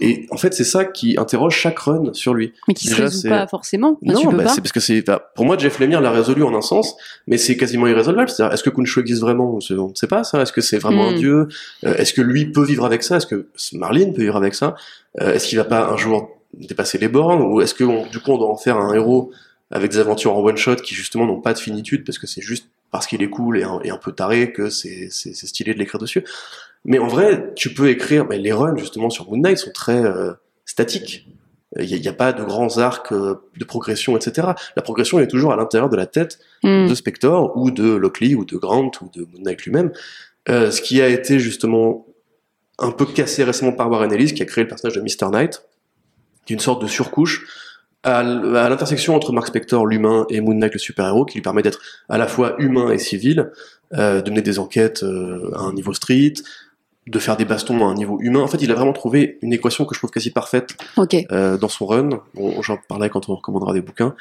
Et en fait, c'est ça qui interroge chaque run sur lui. Mais qui se résout pas forcément. non, bah, c'est parce que c'est. Pour moi, Jeff Lemire l'a résolu en un sens, mais c'est quasiment irrésolvable. C'est-à-dire, est-ce que Kunshu existe vraiment On ne sait pas ça. Est-ce que c'est vraiment un hmm. dieu? Euh, Est-ce que lui peut vivre avec ça? Est-ce que Marlene peut vivre avec ça? Euh, Est-ce qu'il va pas un jour dépasser les bornes? Ou est-ce que du coup on doit en faire un héros avec des aventures en one shot qui justement n'ont pas de finitude parce que c'est juste parce qu'il est cool et un, peu taré que c'est stylé de l'écrire dessus? Mais en vrai, tu peux écrire. Mais les runs justement sur Moon Knight sont très euh, statiques. Il n'y a, pas de grands arcs de progression, etc. La progression est toujours à l'intérieur de la tête hmm. de Spector ou de Lockley ou de Grant ou de Moon Knight lui-même. Euh, ce qui a été justement un peu cassé récemment par Warren Ellis, qui a créé le personnage de Mr. Knight, qui est une sorte de surcouche à l'intersection entre Mark Spector, l'humain, et Moon Knight, le super-héros, qui lui permet d'être à la fois humain et civil, euh, de mener des enquêtes euh, à un niveau street, de faire des bastons à un niveau humain. En fait, il a vraiment trouvé une équation que je trouve quasi parfaite euh, dans son run. Bon, J'en parlerai quand on recommandera des bouquins.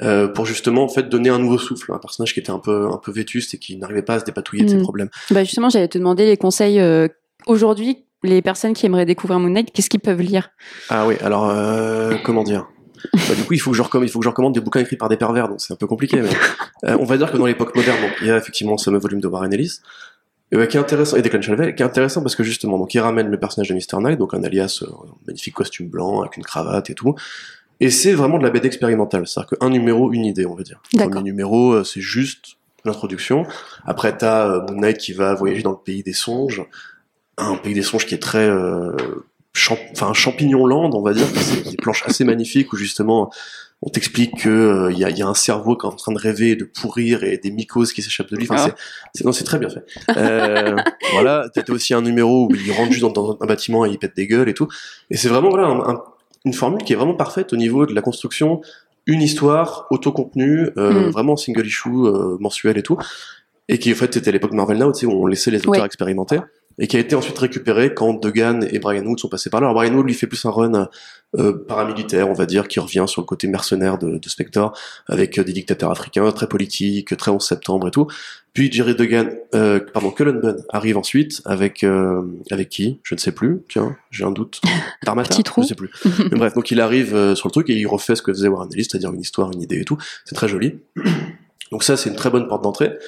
Euh, pour justement en fait donner un nouveau souffle, un personnage qui était un peu un peu vétuste et qui n'arrivait pas à se dépatouiller de ses hmm. problèmes. Bah justement, j'allais te demander les conseils euh, aujourd'hui. Les personnes qui aimeraient découvrir Moon Knight, qu'est-ce qu'ils peuvent lire? Ah oui, alors comment dire? Bah, du coup, il faut que je recommande, il faut que je recommande des bouquins écrits par des pervers, donc c'est un peu compliqué. Mais, euh, on va dire que dans l'époque moderne, il y a effectivement ce volume de Warren Ellis, et qui est intéressant, et Declan Shalvey, qui est intéressant parce que justement, donc, il ramène le personnage de Mr. Knight, donc un alias, euh, un magnifique costume blanc, avec une cravate et tout. Et c'est vraiment de la BD expérimentale. C'est-à-dire qu'un numéro, une idée, on va dire. Le premier numéro, euh, c'est juste l'introduction. Après, t'as euh, Moon Knight qui va voyager dans le pays des songes. Un pays des songes qui est très, euh, enfin, champignon land, on va dire. C'est des planches assez magnifiques où justement, on t'explique que il euh, y, a, un cerveau qui est en train de rêver, de pourrir et des mycoses qui s'échappent de lui. Enfin, ah. c'est, non, c'est très bien fait. Euh, voilà, t'as aussi un numéro où il rentre juste dans, un bâtiment et il pète des gueules et tout. Et c'est vraiment voilà une formule qui est vraiment parfaite au niveau de la construction, une histoire auto-contenue, euh, hmm. vraiment single issue, mensuel et tout, et qui en fait c'était l'époque Marvel Now, tu sais, où on laissait les auteurs expérimenter. Et qui a été ensuite récupéré quand Degan et Brian Wood sont passés par là. Alors Brian Wood lui fait plus un run euh, paramilitaire, on va dire, qui revient sur le côté mercenaire de, de Spectre, avec euh, des dictateurs africains, très politiques, très 11 septembre et tout. Puis Jerry Degan, euh, pardon, Cullen Bunn arrive ensuite avec euh, avec qui? Je ne sais plus. Tiens, j'ai un doute. Trou. Je sais plus. Mais bref, donc il arrive euh, sur le truc et il refait ce que faisait Warren Ellis, c'est-à-dire une histoire, une idée et tout. C'est très joli. Donc ça, c'est une très bonne porte d'entrée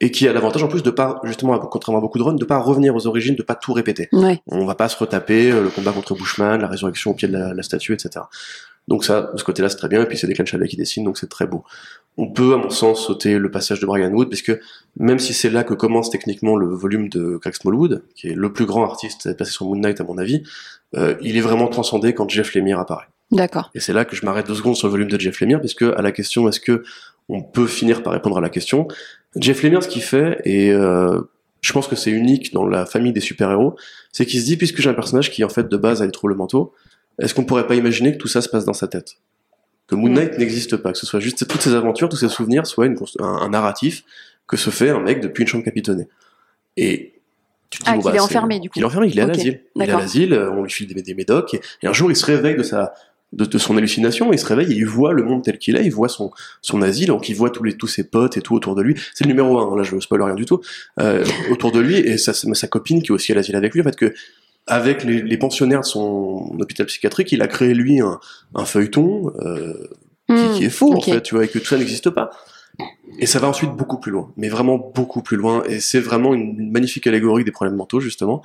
et qui a l'avantage en plus de pas justement contrairement à beaucoup de runs de pas revenir aux origines de pas tout répéter Ouais. on va pas se retaper euh, le combat contre Bushman la résurrection au pied de la, la statue etc donc ça de ce côté là c'est très bien et puis c'est des Chalet qui dessinent donc c'est très beau on peut à mon sens sauter le passage de Brian Wood parce que même si c'est là que commence techniquement le volume de Craig Smallwood qui est le plus grand artiste à être passé sur Moon Knight à mon avis euh, il est vraiment transcendé quand Jeff Lemire apparaît D'accord. et c'est là que je m'arrête deux secondes sur le volume de Jeff Lemire, puisque à la question est-ce que on peut finir par répondre à la question, Jeff Lemire ce qu'il fait, et euh, je pense que c'est unique dans la famille des super-héros, c'est qu'il se dit, puisque j'ai un personnage qui en fait de base a des troubles mentaux, est-ce qu'on pourrait pas imaginer que tout ça se passe dans sa tête? Que Moon Knight n'existe pas, que ce soit juste toutes ces aventures, tous ces souvenirs, soit une, un, un narratif que se fait un mec depuis une chambre capitonnée. Et tu te dis, Ah, bon, qu'il bah, est enfermé, du coup. Il est enfermé, il est à l'asile. Il est à l'asile, on lui file des, des médocs, et, et un jour il se réveille de sa de, de son hallucination, il se réveille et il voit le monde tel qu'il est, il voit son, son asile, donc il voit tous, les, tous ses potes et tout autour de lui. C'est le numéro un, là je spoil rien du tout, euh, autour de lui, et sa, sa copine qui est aussi à l'asile avec lui, en fait que avec les, les pensionnaires de son hôpital psychiatrique, il a créé lui un, un feuilleton euh, qui, Hmm, qui est faux en fait, tu vois, et que tout ça n'existe pas. Et ça va ensuite beaucoup plus loin, mais vraiment beaucoup plus loin, et c'est vraiment une, une magnifique allégorie des problèmes mentaux justement,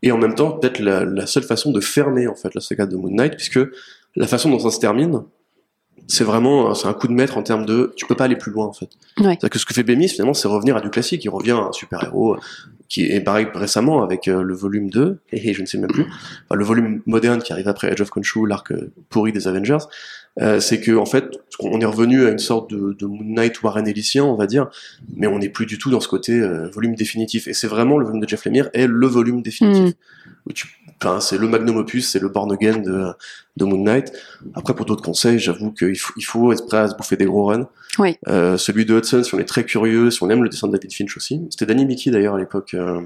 et en même temps peut-être la, la seule façon de fermer en fait la saga de Moon Knight, puisque la façon dont ça se termine, c'est vraiment c'est un coup de maître en termes de tu peux pas aller plus loin en fait. Ouais. C'est-à-dire que ce que fait Bemis finalement c'est revenir à du classique, il revient à un super-héros qui est pareil récemment avec euh, le volume 2 et, je ne sais même plus, enfin, le volume moderne qui arrive après Age of Khonshu, l'arc euh, pourri des Avengers, euh, c'est que en fait on est revenu à une sorte de, de Moon Knight Warren Ellisien on va dire, mais on n'est plus du tout dans ce côté euh, volume définitif et c'est vraiment le volume de Jeff Lemire est le volume définitif. Tu- Enfin, c'est le magnum opus, c'est le born again de, de Moon Knight. Après, pour d'autres conseils, j'avoue qu'il faut, il faut être prêt à se bouffer des gros runs. Oui. Euh, celui de Hudson, si on est très curieux, si on aime le dessin de David Finch aussi. C'était Danny Mickey d'ailleurs à l'époque euh,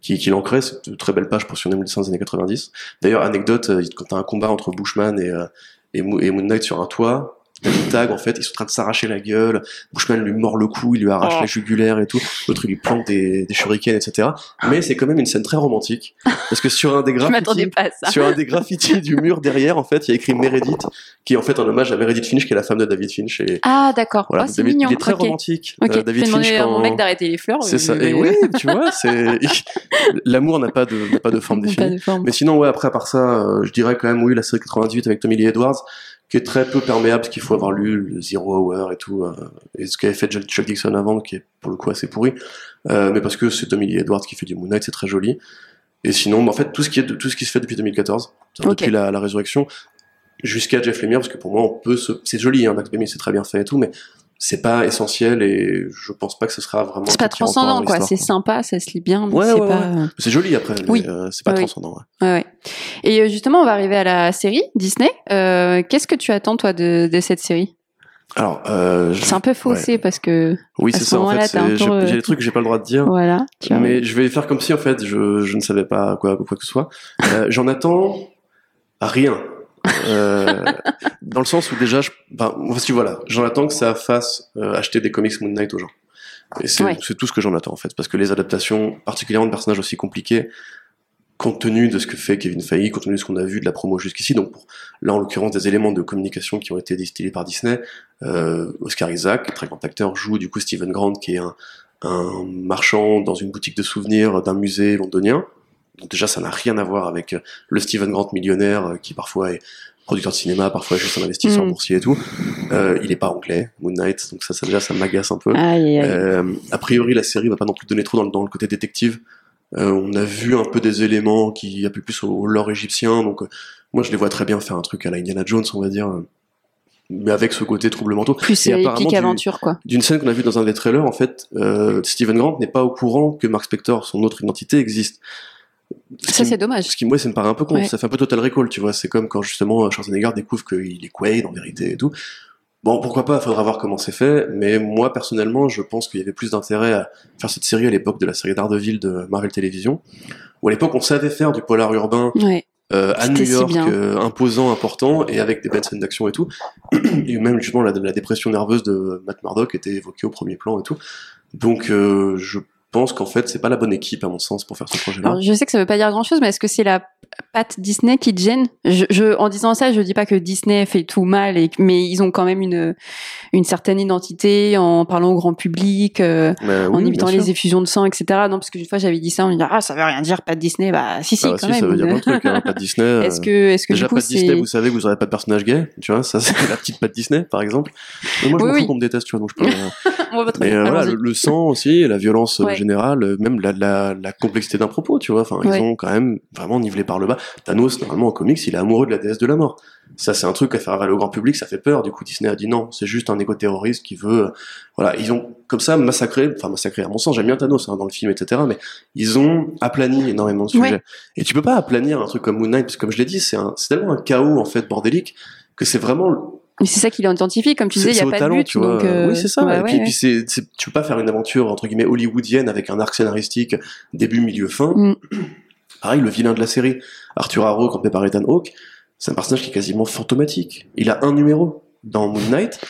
qui, qui l'ancrait. C'est une très belle page pour si on aime le dessin des années 90. D'ailleurs, anecdote, euh, quand t'as un combat entre Bushman et, euh, et Moon Knight sur un toit, tags en fait, ils sont en train de s'arracher la gueule. Bushman lui mord le cou, il lui arrache Oh. la jugulaire et tout. L'autre lui plante des, des shurikens, etc. Mais c'est quand même une scène très romantique parce que sur un des graffitis, sur un des graffitis du mur derrière, en fait, il y a écrit Meredith, qui est en fait un hommage à Meredith Finch, qui est la femme de David Finch. Et Ah, d'accord. voilà, Oh, c'est mignon. il est très romantique. Ok, euh, David Finch demander à mon quand- mec d'arrêter les fleurs. C'est ça. mais- Et oui, tu vois, c'est l'amour n'a pas de n'a pas de forme définie. de forme. Mais sinon, ouais, après, à part ça, euh, je dirais quand même, oui, la série 98 avec Tommy Lee Edwards, qui est très peu perméable, parce qu'il faut avoir lu le Zero Hour et tout, euh, et ce qu'avait fait Chuck Dixon avant, qui est pour le coup assez pourri, euh, mais parce que c'est Tommy Lee Edwards qui fait du Moon Knight, c'est très joli. Et sinon, bah, en fait, tout ce qui est de, tout ce qui se fait depuis 2014, c'est-à-dire Ok. depuis la, la résurrection, jusqu'à Jeff Lemire, parce que pour moi, on peut se, c'est joli, hein, Max c'est très bien fait et tout, mais c'est pas essentiel et je pense pas que ce sera vraiment. C'est pas transcendant, quoi. C'est sympa, ça se lit bien, mais Ouais, c'est ouais, pas. C'est joli après, mais Oui. euh, c'est pas Oui, transcendant. Ouais. Et justement, on va arriver à la série Disney. Euh, Qu'est-ce que tu attends toi de, de cette série? Alors, euh, C'est un peu faussé parce que oui, c'est ce ça en fait. J'ai euh, des trucs que j'ai pas le droit de dire. voilà. Mais je vais faire comme si en fait je, je ne savais pas quoi quoi que ce soit. Euh, J'en attends rien. Euh, dans le sens où déjà, je, ben, voici voilà, j'en attends que ça fasse acheter des comics Moon Knight aux gens. Et c'est Ouais. c'est tout ce que j'en attends en fait, parce que les adaptations, particulièrement de personnages aussi compliqués, compte tenu de ce que fait Kevin Feige, compte tenu de ce qu'on a vu de la promo jusqu'ici, donc pour, là en l'occurrence des éléments de communication qui ont été distillés par Disney, euh, Oscar Isaac, très grand acteur, joue du coup Stephen Grant qui est un, un marchand dans une boutique de souvenirs d'un musée londonien. Donc déjà ça n'a rien à voir avec euh, le Stephen Grant millionnaire euh, qui parfois est producteur de cinéma, parfois juste un investisseur Mm. boursier et tout. Euh, il est pas anglais, Moon Knight, donc ça, ça déjà ça m'agace un peu. Aïe, aïe. Euh, a priori, la série va pas non plus donner trop dans, le- dans le côté détective. Euh, on a vu un peu des éléments qui appuient plus au, lore égyptien, donc euh, moi je les vois très bien faire un truc à la Indiana Jones, on va dire, euh, mais avec ce côté trouble mentaux. Plus et épique du- aventure, quoi. D'une scène qu'on a vue dans un des trailers, en fait, euh, Stephen Grant n'est pas au courant que Mark Spector, son autre identité, existe. Ce Ça, c'est dommage. ce qui, moi, ça me paraît un peu con. Ouais. Ça fait un peu Total Recall, tu vois. C'est comme quand, justement, Schwarzenegger découvre qu'il est Quaid, en vérité, et tout. Bon, pourquoi pas, il faudra voir comment c'est fait, mais moi, personnellement, je pense qu'il y avait plus d'intérêt à faire cette série à l'époque de la série Daredevil de Marvel Television, où à l'époque, on savait faire du polar urbain Ouais. euh, à New York, euh, imposant, important, et avec des belles scènes d'action et tout. et même, justement, la, la dépression nerveuse de Matt Murdock était évoquée au premier plan et tout. Donc, euh, je pense qu'en fait, c'est pas la bonne équipe, à mon sens, pour faire ce projet-là. Je sais que ça veut pas dire grand chose, mais est-ce que c'est la patte Disney qui te gêne? Je, je, En disant ça, je dis pas que Disney fait tout mal, et, que- mais ils ont quand même une, une certaine identité en parlant au grand public, euh, Mais en oui, évitant les effusions de sang, etc. Non, parce qu'une fois j'avais dit ça, on me dit ah ça veut rien dire, pas de Disney. Bah si si Ah, quand si, même. ça veut dire plein de trucs, hein, pas de Disney. Est-ce que est-ce que Déjà, du coup pas de Disney, vous savez que vous aurez pas de personnage gay, tu vois, ça c'est la petite patte Disney, par exemple. Mais moi, je Oui, m'en oui. fous qu'on me déteste, tu vois, donc je peux... Mais euh, voilà, le, le sang aussi, la violence Ouais. Générale, euh, même la, la, la complexité d'un propos, tu vois, enfin, Ouais. ils ont quand même vraiment nivelé par le bas. Thanos, normalement, en comics, il est amoureux de la déesse de la mort. Ça, c'est un truc à faire avaler au grand public, ça fait peur. Du coup, Disney a dit non, c'est juste un éco-terroriste qui veut, euh, voilà, ils ont comme ça massacré, enfin massacré à mon sens, j'aime bien Thanos hein, dans le film, etc. Mais ils ont aplani énormément de sujets. Ouais. Et tu peux pas aplanir un truc comme Moon Knight, parce que comme je l'ai dit, c'est tellement un chaos en fait bordélique que c'est vraiment Mais c'est ça qui l'identifie, comme tu disais, il y c'est a pas talent, de but. tu vois. donc, euh, oui, c'est ça. ouais, et puis, ouais, tu peux pas faire une aventure entre guillemets hollywoodienne avec un arc scénaristique début, milieu, fin. Mm. Pareil, le vilain de la série, Arthur Harrow, campé par Ethan Hawke, c'est un personnage qui est quasiment fantomatique. Il a un numéro dans Moon Knight.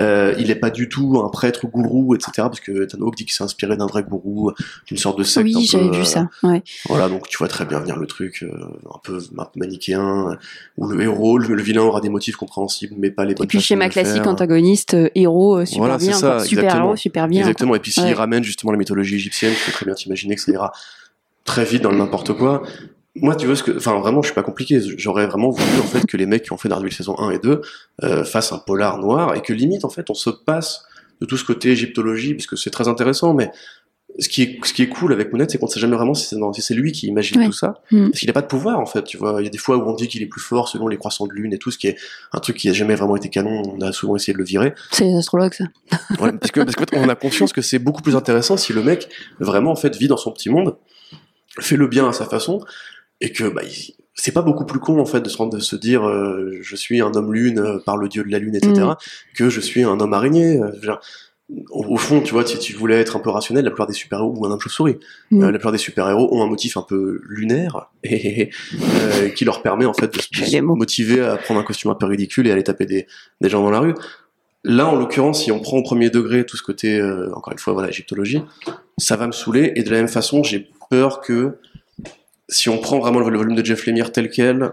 Euh, il est pas du tout un prêtre gourou, etc. Parce que Ethan Hawke dit qu'il s'est inspiré d'un vrai gourou, d'une sorte de secte. Oui, j'avais euh, vu ça. Ouais. voilà, donc tu vois très bien venir le truc euh, un peu manichéen, euh, où le héros, le, le vilain aura des motifs compréhensibles, mais pas les bonnes Et puis schéma classique, antagoniste, euh, héros, euh, super Voilà, bien, ça, quoi. super héros, super bien. Exactement. Et puis s'il Ouais. ramène justement la mythologie égyptienne, tu peux très bien t'imaginer que ça ira très vite dans le n'importe quoi. Moi, tu veux ce que, enfin, vraiment, je suis pas compliqué. J'aurais vraiment voulu, en fait, que les mecs qui ont fait Daredevil saison 1 et 2, euh, fassent un polar noir et que limite, en fait, on se passe de tout ce côté égyptologie, puisque c'est très intéressant, mais ce qui est, ce qui est cool avec Moonette, c'est qu'on sait jamais vraiment si c'est dans- si c'est lui qui imagine Ouais. tout ça. Mm. Parce qu'il a pas de pouvoir, en fait, tu vois. Il y a des fois où on dit qu'il est plus fort selon les croissants de lune et tout, ce qui est un truc qui a jamais vraiment été canon. On a souvent essayé de le virer. C'est les astrologues, ça. Ouais, parce que parce qu'en fait, on a conscience que c'est beaucoup plus intéressant si le mec vraiment en fait vit dans son petit monde, fait le bien à sa façon, et que bah c'est pas beaucoup plus con en fait de se rendre de se dire euh, je suis un homme lune euh, par le dieu de la lune etc Mm. que je suis un homme araignée. euh, au, au fond, tu vois, si tu voulais être un peu rationnel, la plupart des super-héros ou un homme chauve-souris, Mm. euh, la plupart des super-héros ont un motif un peu lunaire et euh, qui leur permet en fait de, se- motiver à prendre un costume un peu ridicule et aller taper des, des gens dans la rue. Là, en l'occurrence, si on prend au premier degré tout ce côté, euh, encore une fois, voilà, égyptologie, ça va me saouler. Et de la même façon, j'ai peur que si on prend vraiment le, volume de Jeff Lemire tel quel,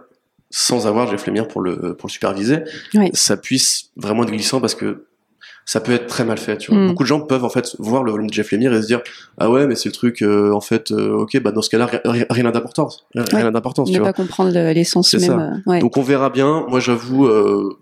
sans avoir Jeff Lemire pour le, pour le superviser, Oui. ça puisse vraiment être glissant parce que ça peut être très mal fait. Tu vois. Mm. Beaucoup de gens peuvent en fait voir le volume de Jeff Lemire et se dire ah ouais mais c'est le truc euh, en fait euh, ok bah dans ce cas-là ri- ri- rien d'importance rien d'importance tu Ne vois. pas comprendre le- l'essence même. ça. euh, ouais. Donc on verra bien. Moi j'avoue,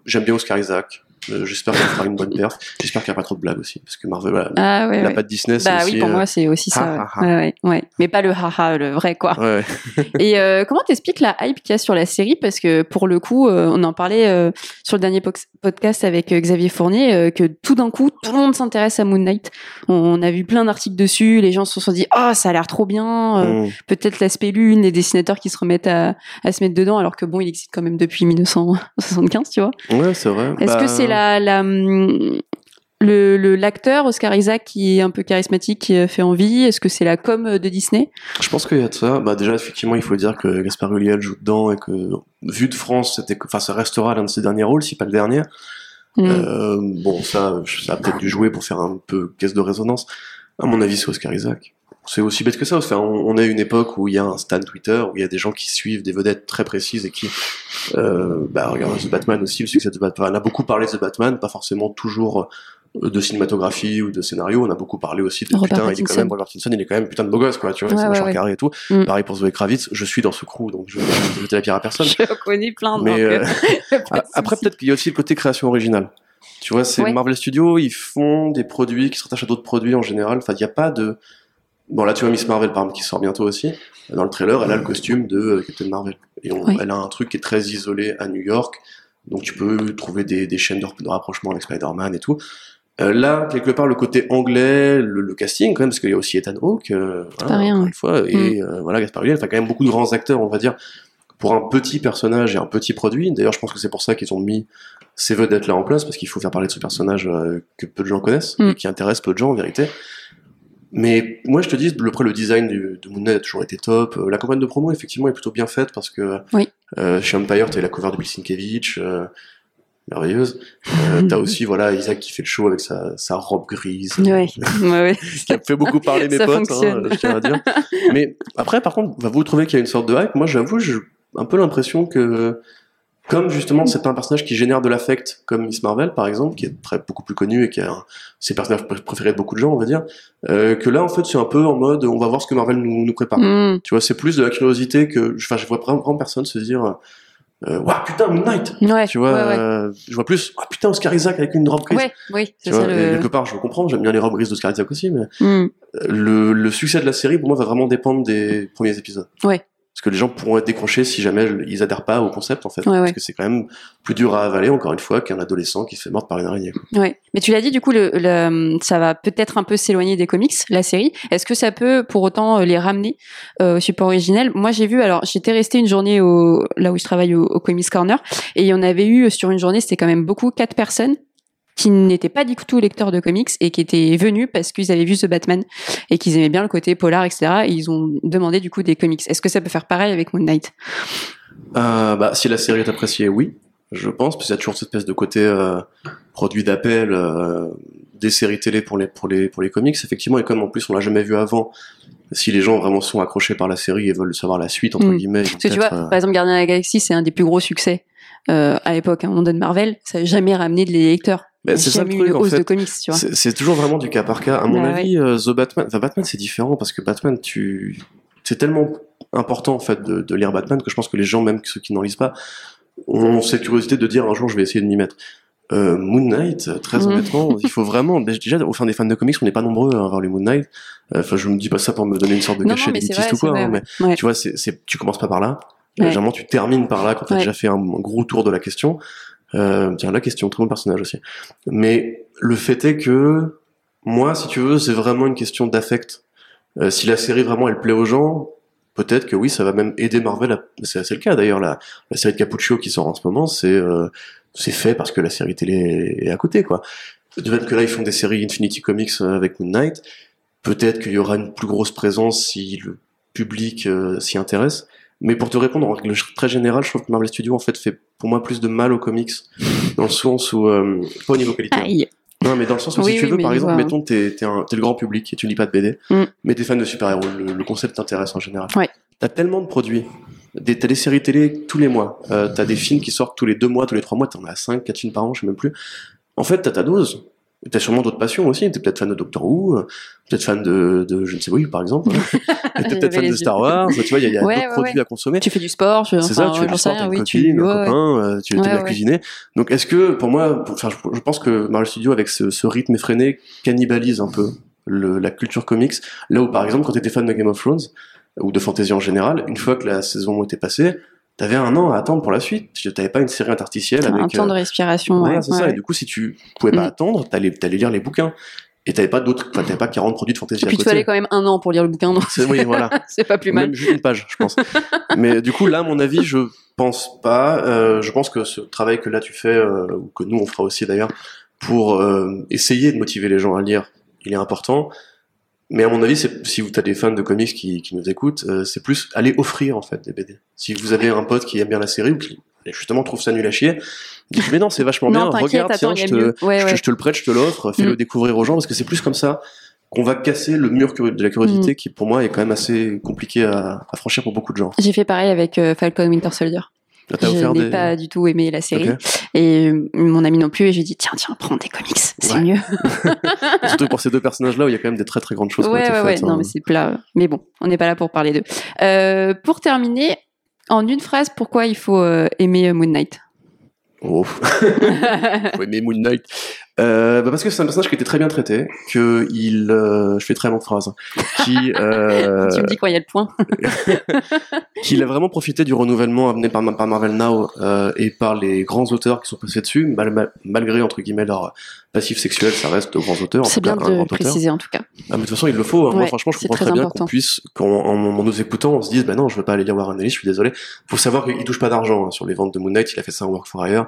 j'aime bien Oscar Isaac. Euh, J'espère qu'il fera une bonne perf. J'espère qu'il n'y a pas trop de blagues aussi, parce que Marvel, voilà, ah ouais, la ouais. patte Disney, c'est Bah aussi. oui, pour euh, moi, c'est aussi ha, ça. ha, ha. Ouais, ouais, ouais. Mais pas le haha, le vrai, quoi. Et euh, comment t'expliques la hype qu'il y a sur la série? Parce que pour le coup, on en parlait sur le dernier podcast avec Xavier Fournier, que tout d'un coup, tout le monde s'intéresse à Moon Knight. On, on a vu plein d'articles dessus, les gens se sont dit « Ah, ça a l'air trop bien Mm. Peut-être l'aspect lune, les dessinateurs qui se remettent à, à se mettre dedans, alors que bon, il existe quand même depuis 1975, tu vois. Ouais, c'est vrai. Est-ce Bah, que c'est la... la hum, le l'acteur Oscar Isaac qui est un peu charismatique qui a fait envie Est-ce que c'est la com de Disney? Je pense qu'il y a de ça. Bah déjà, effectivement, il faut dire que Gaspard Ulliel joue dedans et que, vu de France, c'était, enfin, ça restera l'un de ses derniers rôles, si pas le dernier. Hmm. Euh, bon, ça, ça a peut-être dû jouer pour faire un peu caisse de résonance. À mon avis, c'est Oscar Isaac. C'est aussi bête que ça. Enfin, on, on a une époque où il y a un stand Twitter, où il y a des gens qui suivent des vedettes très précises et qui, euh, bah, The Batman aussi, le succès de Batman. On a beaucoup parlé de The Batman, pas forcément toujours euh, de cinématographie ou de scénario. On a beaucoup parlé aussi de Robert putain, il est quand même, Robert Pattinson, il est quand même putain de beau gosse, quoi, tu vois, Ouais, c'est ouais, carré et tout. Mm. Pareil pour Zoé Kravitz, je suis dans ce crew, donc je vais jeter la pierre à personne. Je connais plein de Mais, euh, Après, peut-être qu'il y a aussi le côté création originale. Tu vois, c'est. Marvel Studios, ils font des produits qui se rattachent à d'autres produits en général. Enfin, il n'y a pas de. Bon, là, tu vois Miss Marvel, par exemple, qui sort bientôt aussi. Dans le trailer, elle a le costume de euh, Captain Marvel. Et on- Oui. elle a un truc qui est très isolé à New York. Donc, tu peux trouver des, des chaînes de, de rapprochement avec Spider-Man et tout. Euh, là, quelque part, le côté anglais, le, le casting, quand même, parce qu'il y a aussi Ethan Hawke, euh, rien, encore une fois, et euh, voilà, Gaspard Ulliel, enfin, quand même beaucoup de grands acteurs, on va dire, pour un petit personnage et un petit produit. D'ailleurs, je pense que c'est pour ça qu'ils ont mis ces vedettes là en place parce qu'il faut faire parler de ce personnage euh, que peu de gens connaissent Mm. et qui intéresse peu de gens en vérité. Mais moi, je te dis, le, après, le design du, de Moon a toujours été top. Euh, La campagne de promo, effectivement, est plutôt bien faite parce que Oui. euh, chez Empire, t'as eu la cover de Bill Sienkiewicz, euh, merveilleuse. Euh, t'as aussi, voilà, Isaac qui fait le show avec sa, sa robe grise, Ouais, ouais, ouais. qui a fait beaucoup parler mes potes, hein, je tiens à dire. Mais après, par contre, vous trouvez qu'il y a une sorte de hype? Moi, j'avoue, j'ai un peu l'impression que, comme justement, c'est pas un personnage qui génère de l'affect, comme Miss Marvel, par exemple, qui est très beaucoup plus connu et qui a un- ses personnages pr- préférés de beaucoup de gens, on va dire, euh, que là, en fait, c'est un peu en mode, on va voir ce que Marvel nous, nous prépare. Mm. Tu vois, c'est plus de la curiosité que, enfin, je vois vraiment, personne se dire, euh, Ouah, putain, Moon Knight! Ouais, Tu vois, ouais, ouais. euh, je vois plus, ah putain, Oscar Isaac avec une robe grise. Ouais, oui, Tu vois, ça le. quelque part, je comprends, j'aime bien les robes grises d'Oscar Isaac aussi, mais Mm. le, le succès de la série, pour moi, va vraiment dépendre des premiers épisodes. Ouais. Parce que les gens pourront être décrochés si jamais ils adhèrent pas au concept, en fait. Ouais, Parce ouais. que c'est quand même plus dur à avaler, encore une fois, qu'un adolescent qui se fait mordre par une araignée. Ouais. Mais tu l'as dit, du coup, le, le- ça va peut-être un peu s'éloigner des comics, la série. Est-ce que ça peut, pour autant, euh, les ramener euh, au support originel? Moi, j'ai vu, alors, j'étais restée une journée au, là où je travaille au, au Comics Corner, et il y en avait eu, euh, sur une journée, c'était quand même beaucoup, quatre personnes qui n'étaient pas du tout lecteurs de comics et qui étaient venus parce qu'ils avaient vu The Batman et qu'ils aimaient bien le côté polar, etc. Et ils ont demandé du coup des comics. Est-ce que ça peut faire pareil avec Moon Knight? Euh, bah, si la série est appréciée, oui, je pense, parce qu'il y a toujours cette espèce de côté euh, produit d'appel euh, des séries télé pour les, pour, les, pour les comics, effectivement, et comme en plus on l'a jamais vu avant, si les gens vraiment sont accrochés par la série et veulent savoir la suite, entre Mm. guillemets, Parce que tu vois, par exemple, Gardien de la Galaxie, c'est un des plus gros succès euh, à l'époque, hein, nom de Marvel. Ça n'a jamais ramené de lecteurs. Bah, a c'est ça le truc, en fait. C'est toujours vraiment du cas par cas. À mon Ouais, avis, euh, The Batman, enfin Batman c'est différent parce que Batman, tu, c'est tellement important en fait de, de lire Batman que je pense que les gens, même ceux qui n'en lisent pas, ont cette curiosité de dire un jour je vais essayer de m'y mettre. Euh, Moon Knight, euh, très Mhm. honnêtement, il faut vraiment. Déjà, au sein des fans de comics, on n'est pas nombreux à avoir les Moon Knight. Euh, Enfin, je me dis pas ça pour me donner une sorte de cachet d'élitiste ou quoi, hein, mais ouais. tu vois, c'est, c'est, tu commences pas par là. Ouais. Euh, Généralement, tu termines par là quand tu as déjà fait un, un gros tour de la question. Euh, tiens, la question, très bon personnage aussi. Mais le fait est que moi, si tu veux, c'est vraiment une question d'affect. Euh, si la série vraiment elle plaît aux gens, peut-être que oui, ça va même aider Marvel. À... C'est, le cas d'ailleurs. La, série de Capuccio qui sort en ce moment, c'est euh, c'est fait parce que la série télé est à côté, quoi. Du fait que là ils font des séries Infinity Comics euh, avec Moon Knight, peut-être qu'il y aura une plus grosse présence si le public s'y intéresse. Mais pour te répondre en règle très générale, je trouve que Marvel Studios en fait fait pour moi plus de mal aux comics dans le sens où euh, pas au niveau qualité. hein. Aïe. Non, mais dans le sens où Oui, si tu oui, veux, par exemple, vois. mettons, t'es, t'es le grand public et tu lis pas de BD, Mm. mais t'es fan de super-héros, le, le concept t'intéresse en général. Ouais. T'as tellement de produits. Des, t'as des séries télé tous les mois. Euh, t'as des films qui sortent tous les deux mois, tous les trois mois. T'en as cinq, quatre films par an, je sais même plus. En fait, t'as ta dose. T'as sûrement d'autres passions aussi. T'es peut-être fan de Doctor Who, euh, peut-être fan de, de je ne sais où, par exemple. hein. T'es peut-être fan de. Star Wars. Tu vois, il y a, y a Ouais, d'autres ouais, produits ouais. à consommer. Tu fais du sport, je, C'est ça, enfin, tu fais du sport, t'as oui, copine, tu, un copain, euh, tu aimes ouais. cuisiner. Donc est-ce que, pour moi, pour- enfin, je, pense que Marvel Studios, avec ce, ce rythme effréné, cannibalise un peu le, la culture comics. Là où, par exemple, quand t'étais fan de Game of Thrones, ou de fantasy en général, une fois que la saison était passée, t'avais un an à attendre pour la suite. Tu T'avais pas une série interstitielle Un avec... temps de euh, respiration. voilà, ouais, c'est ça. ouais. Et du coup, si tu pouvais pas Mm. attendre, t'allais, t'allais lire les bouquins. Et t'avais pas d'autres, enfin, t'avais pas 40 produits de fantasy Et puis à tu fallait quand même un an pour lire le bouquin, donc C'est- oui, voilà. c'est pas plus mal. Même juste une page, je pense. Mais du coup, là, à mon avis, je pense pas. Euh, je pense que ce travail que là tu fais, euh, ou que nous on fera aussi d'ailleurs, pour euh, essayer de motiver les gens à lire, il est important. Mais à mon avis, si vous as des fans de comics qui, qui nous écoutent, euh, c'est plus aller offrir en fait des BD. Si vous avez un pote qui aime bien la série ou qui justement trouve ça nul à chier, dites mais non, c'est vachement Non, bien. Regarde, tiens, je te, mieux. Ouais, je, ouais. te- je te le prête, je te l'offre, fais-le Mm. découvrir aux gens parce que c'est plus comme ça qu'on va casser le mur de la curiosité Mm. qui pour moi est quand même assez compliqué à, à franchir pour beaucoup de gens. J'ai fait pareil avec euh, Falcon Winter Soldier. Ah, Je n'ai des... pas du tout aimé la série. Et euh, mon ami non plus. Et j'ai dit, tiens, tiens, prends des comics, c'est Ouais. mieux. Surtout pour ces deux personnages-là où il y a quand même des très très grandes choses qui ont Ouais, été ouais, ouais. faites. Non, hein. mais c'est plat. Mais bon, on n'est pas là pour parler d'eux. Euh, pour terminer, en une phrase, pourquoi il faut euh, aimer Moon Knight? Oh. Faut aimer Moon Knight. Euh, bah parce que c'est un personnage qui était très bien traité, que il, euh, je fais très longue phrase, qui, euh, Tu me dis quoi, il y a le point. qu'il a vraiment profité du renouvellement amené par, par Marvel Now euh, et par les grands auteurs qui sont passés dessus, mal- mal- malgré entre guillemets leur passif sexuel, ça reste de grands auteurs. C'est cas, bien un de grand auteur. préciser en tout cas. Ah, mais de toute façon, il le faut. hein. Moi, franchement, je comprends très très bien qu'on puisse, qu'en en, en nous écoutant, on se dise, bah non, je veux pas aller lire Warren Ellis, je suis désolé. Faut savoir qu'il touche pas d'argent hein, sur les ventes de Moon Knight, il a fait ça en Work for Hire.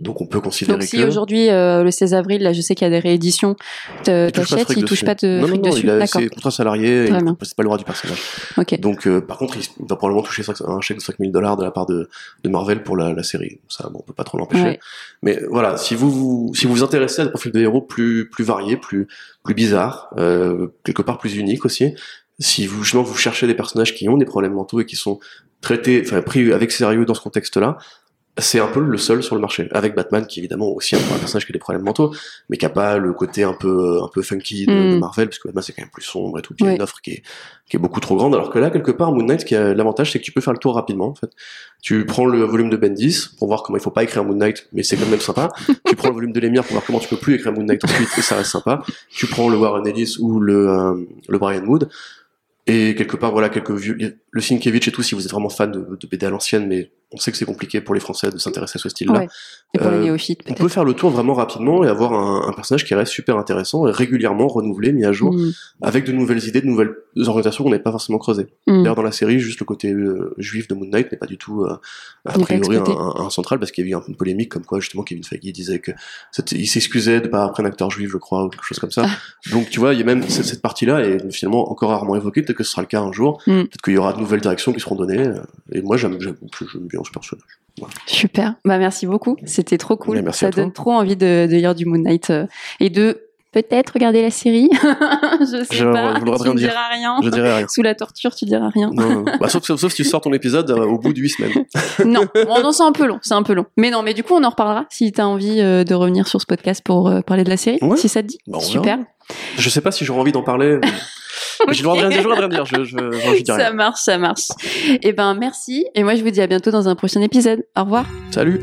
Donc, on peut considérer Donc si que. aujourd'hui, euh, le 16 avril, là, je sais qu'il y a des rééditions, te- il touche pas de t'achètes, fric il touche dessus. pas de non, non, fric non, contrats salariés, Très et bien. c'est pas le droit du personnage. Ok. Donc, euh, par contre, il va probablement toucher un chèque de 5000 dollars de la part de, de Marvel pour la, la série. Ça, bon, on peut pas trop l'empêcher. Ouais. Mais voilà, si vous vous, si vous vous intéressez à des profils de héros plus, plus variés, plus, plus bizarres, euh, quelque part plus uniques aussi, si vous, justement, vous cherchez des personnages qui ont des problèmes mentaux et qui sont traités, enfin, pris avec sérieux dans ce contexte-là, c'est un peu le seul sur le marché. Avec Batman, qui évidemment aussi un, personnage qui a des problèmes mentaux, mais qui a pas le côté un peu, un peu funky de, de Mm. Marvel, parce que Batman c'est quand même plus sombre et tout, puis il y a une offre qui est, qui est beaucoup trop grande, alors que là, quelque part, Moon Knight, qui a l'avantage, c'est que tu peux faire le tour rapidement, en fait. Tu prends le volume de Bendis pour voir comment il faut pas écrire Moon Knight, mais c'est quand même sympa. tu prends le volume de Lemire pour voir comment tu peux plus écrire Moon Knight ensuite, et ça reste sympa. Tu prends le Warren Ellis ou le, euh, le Brian Wood, et quelque part, voilà, quelques vieux, le Sienkiewicz et tout, si vous êtes vraiment fan de, de BD à l'ancienne, mais on sait que c'est compliqué pour les Français de s'intéresser à ce style-là. Ouais. Et pour les Euh, néophytes, On peut faire le tour vraiment rapidement et avoir un, un personnage qui reste super intéressant et régulièrement renouvelé, mis à jour, Mm. avec de nouvelles idées, de nouvelles orientations qu'on n'avait pas forcément creusées. Mm. D'ailleurs, dans la série, juste le côté euh, juif de Moon Knight n'est pas du tout, euh, a N'est priori, un, exploité. un- un central, parce qu'il y a eu un peu une polémique comme quoi, justement, Kevin Feige disait que il s'excusait de pas après un acteur juif, je crois, ou quelque chose comme ça. Ah. Donc, tu vois, il y a même cette, cette partie-là est finalement encore rarement évoquée, peut-être que ce sera le cas un jour, Mm. peut-être qu'il y aura de nouvelles directions qui seront données, et moi, j'aime, j'aime, ce personnage. Super. Bah merci beaucoup. C'était trop cool. Merci Ça donne trop envie de, de lire du Moon Knight euh, et de peut-être regarder la série. je sais Je- pas. je tu ne dire. diras rien. Je. Sous la torture, tu diras rien. Non, non. Bah, sauf, sauf, sauf si tu sors ton épisode euh, au bout de huit semaines. non, bon, non, c'est un peu long, c'est un peu long. Mais non, mais du coup, on en reparlera si t'as envie euh, de revenir sur ce podcast pour euh, parler de la série, Ouais. si ça te dit. Bah, Super. Je sais pas si j'aurai envie d'en parler. mais- mais J'ai le droit de rien dire. Je, je, je, je dis Ça marche, ça marche. Et ben merci. Et moi, je vous dis à bientôt dans un prochain épisode. Au revoir. Salut.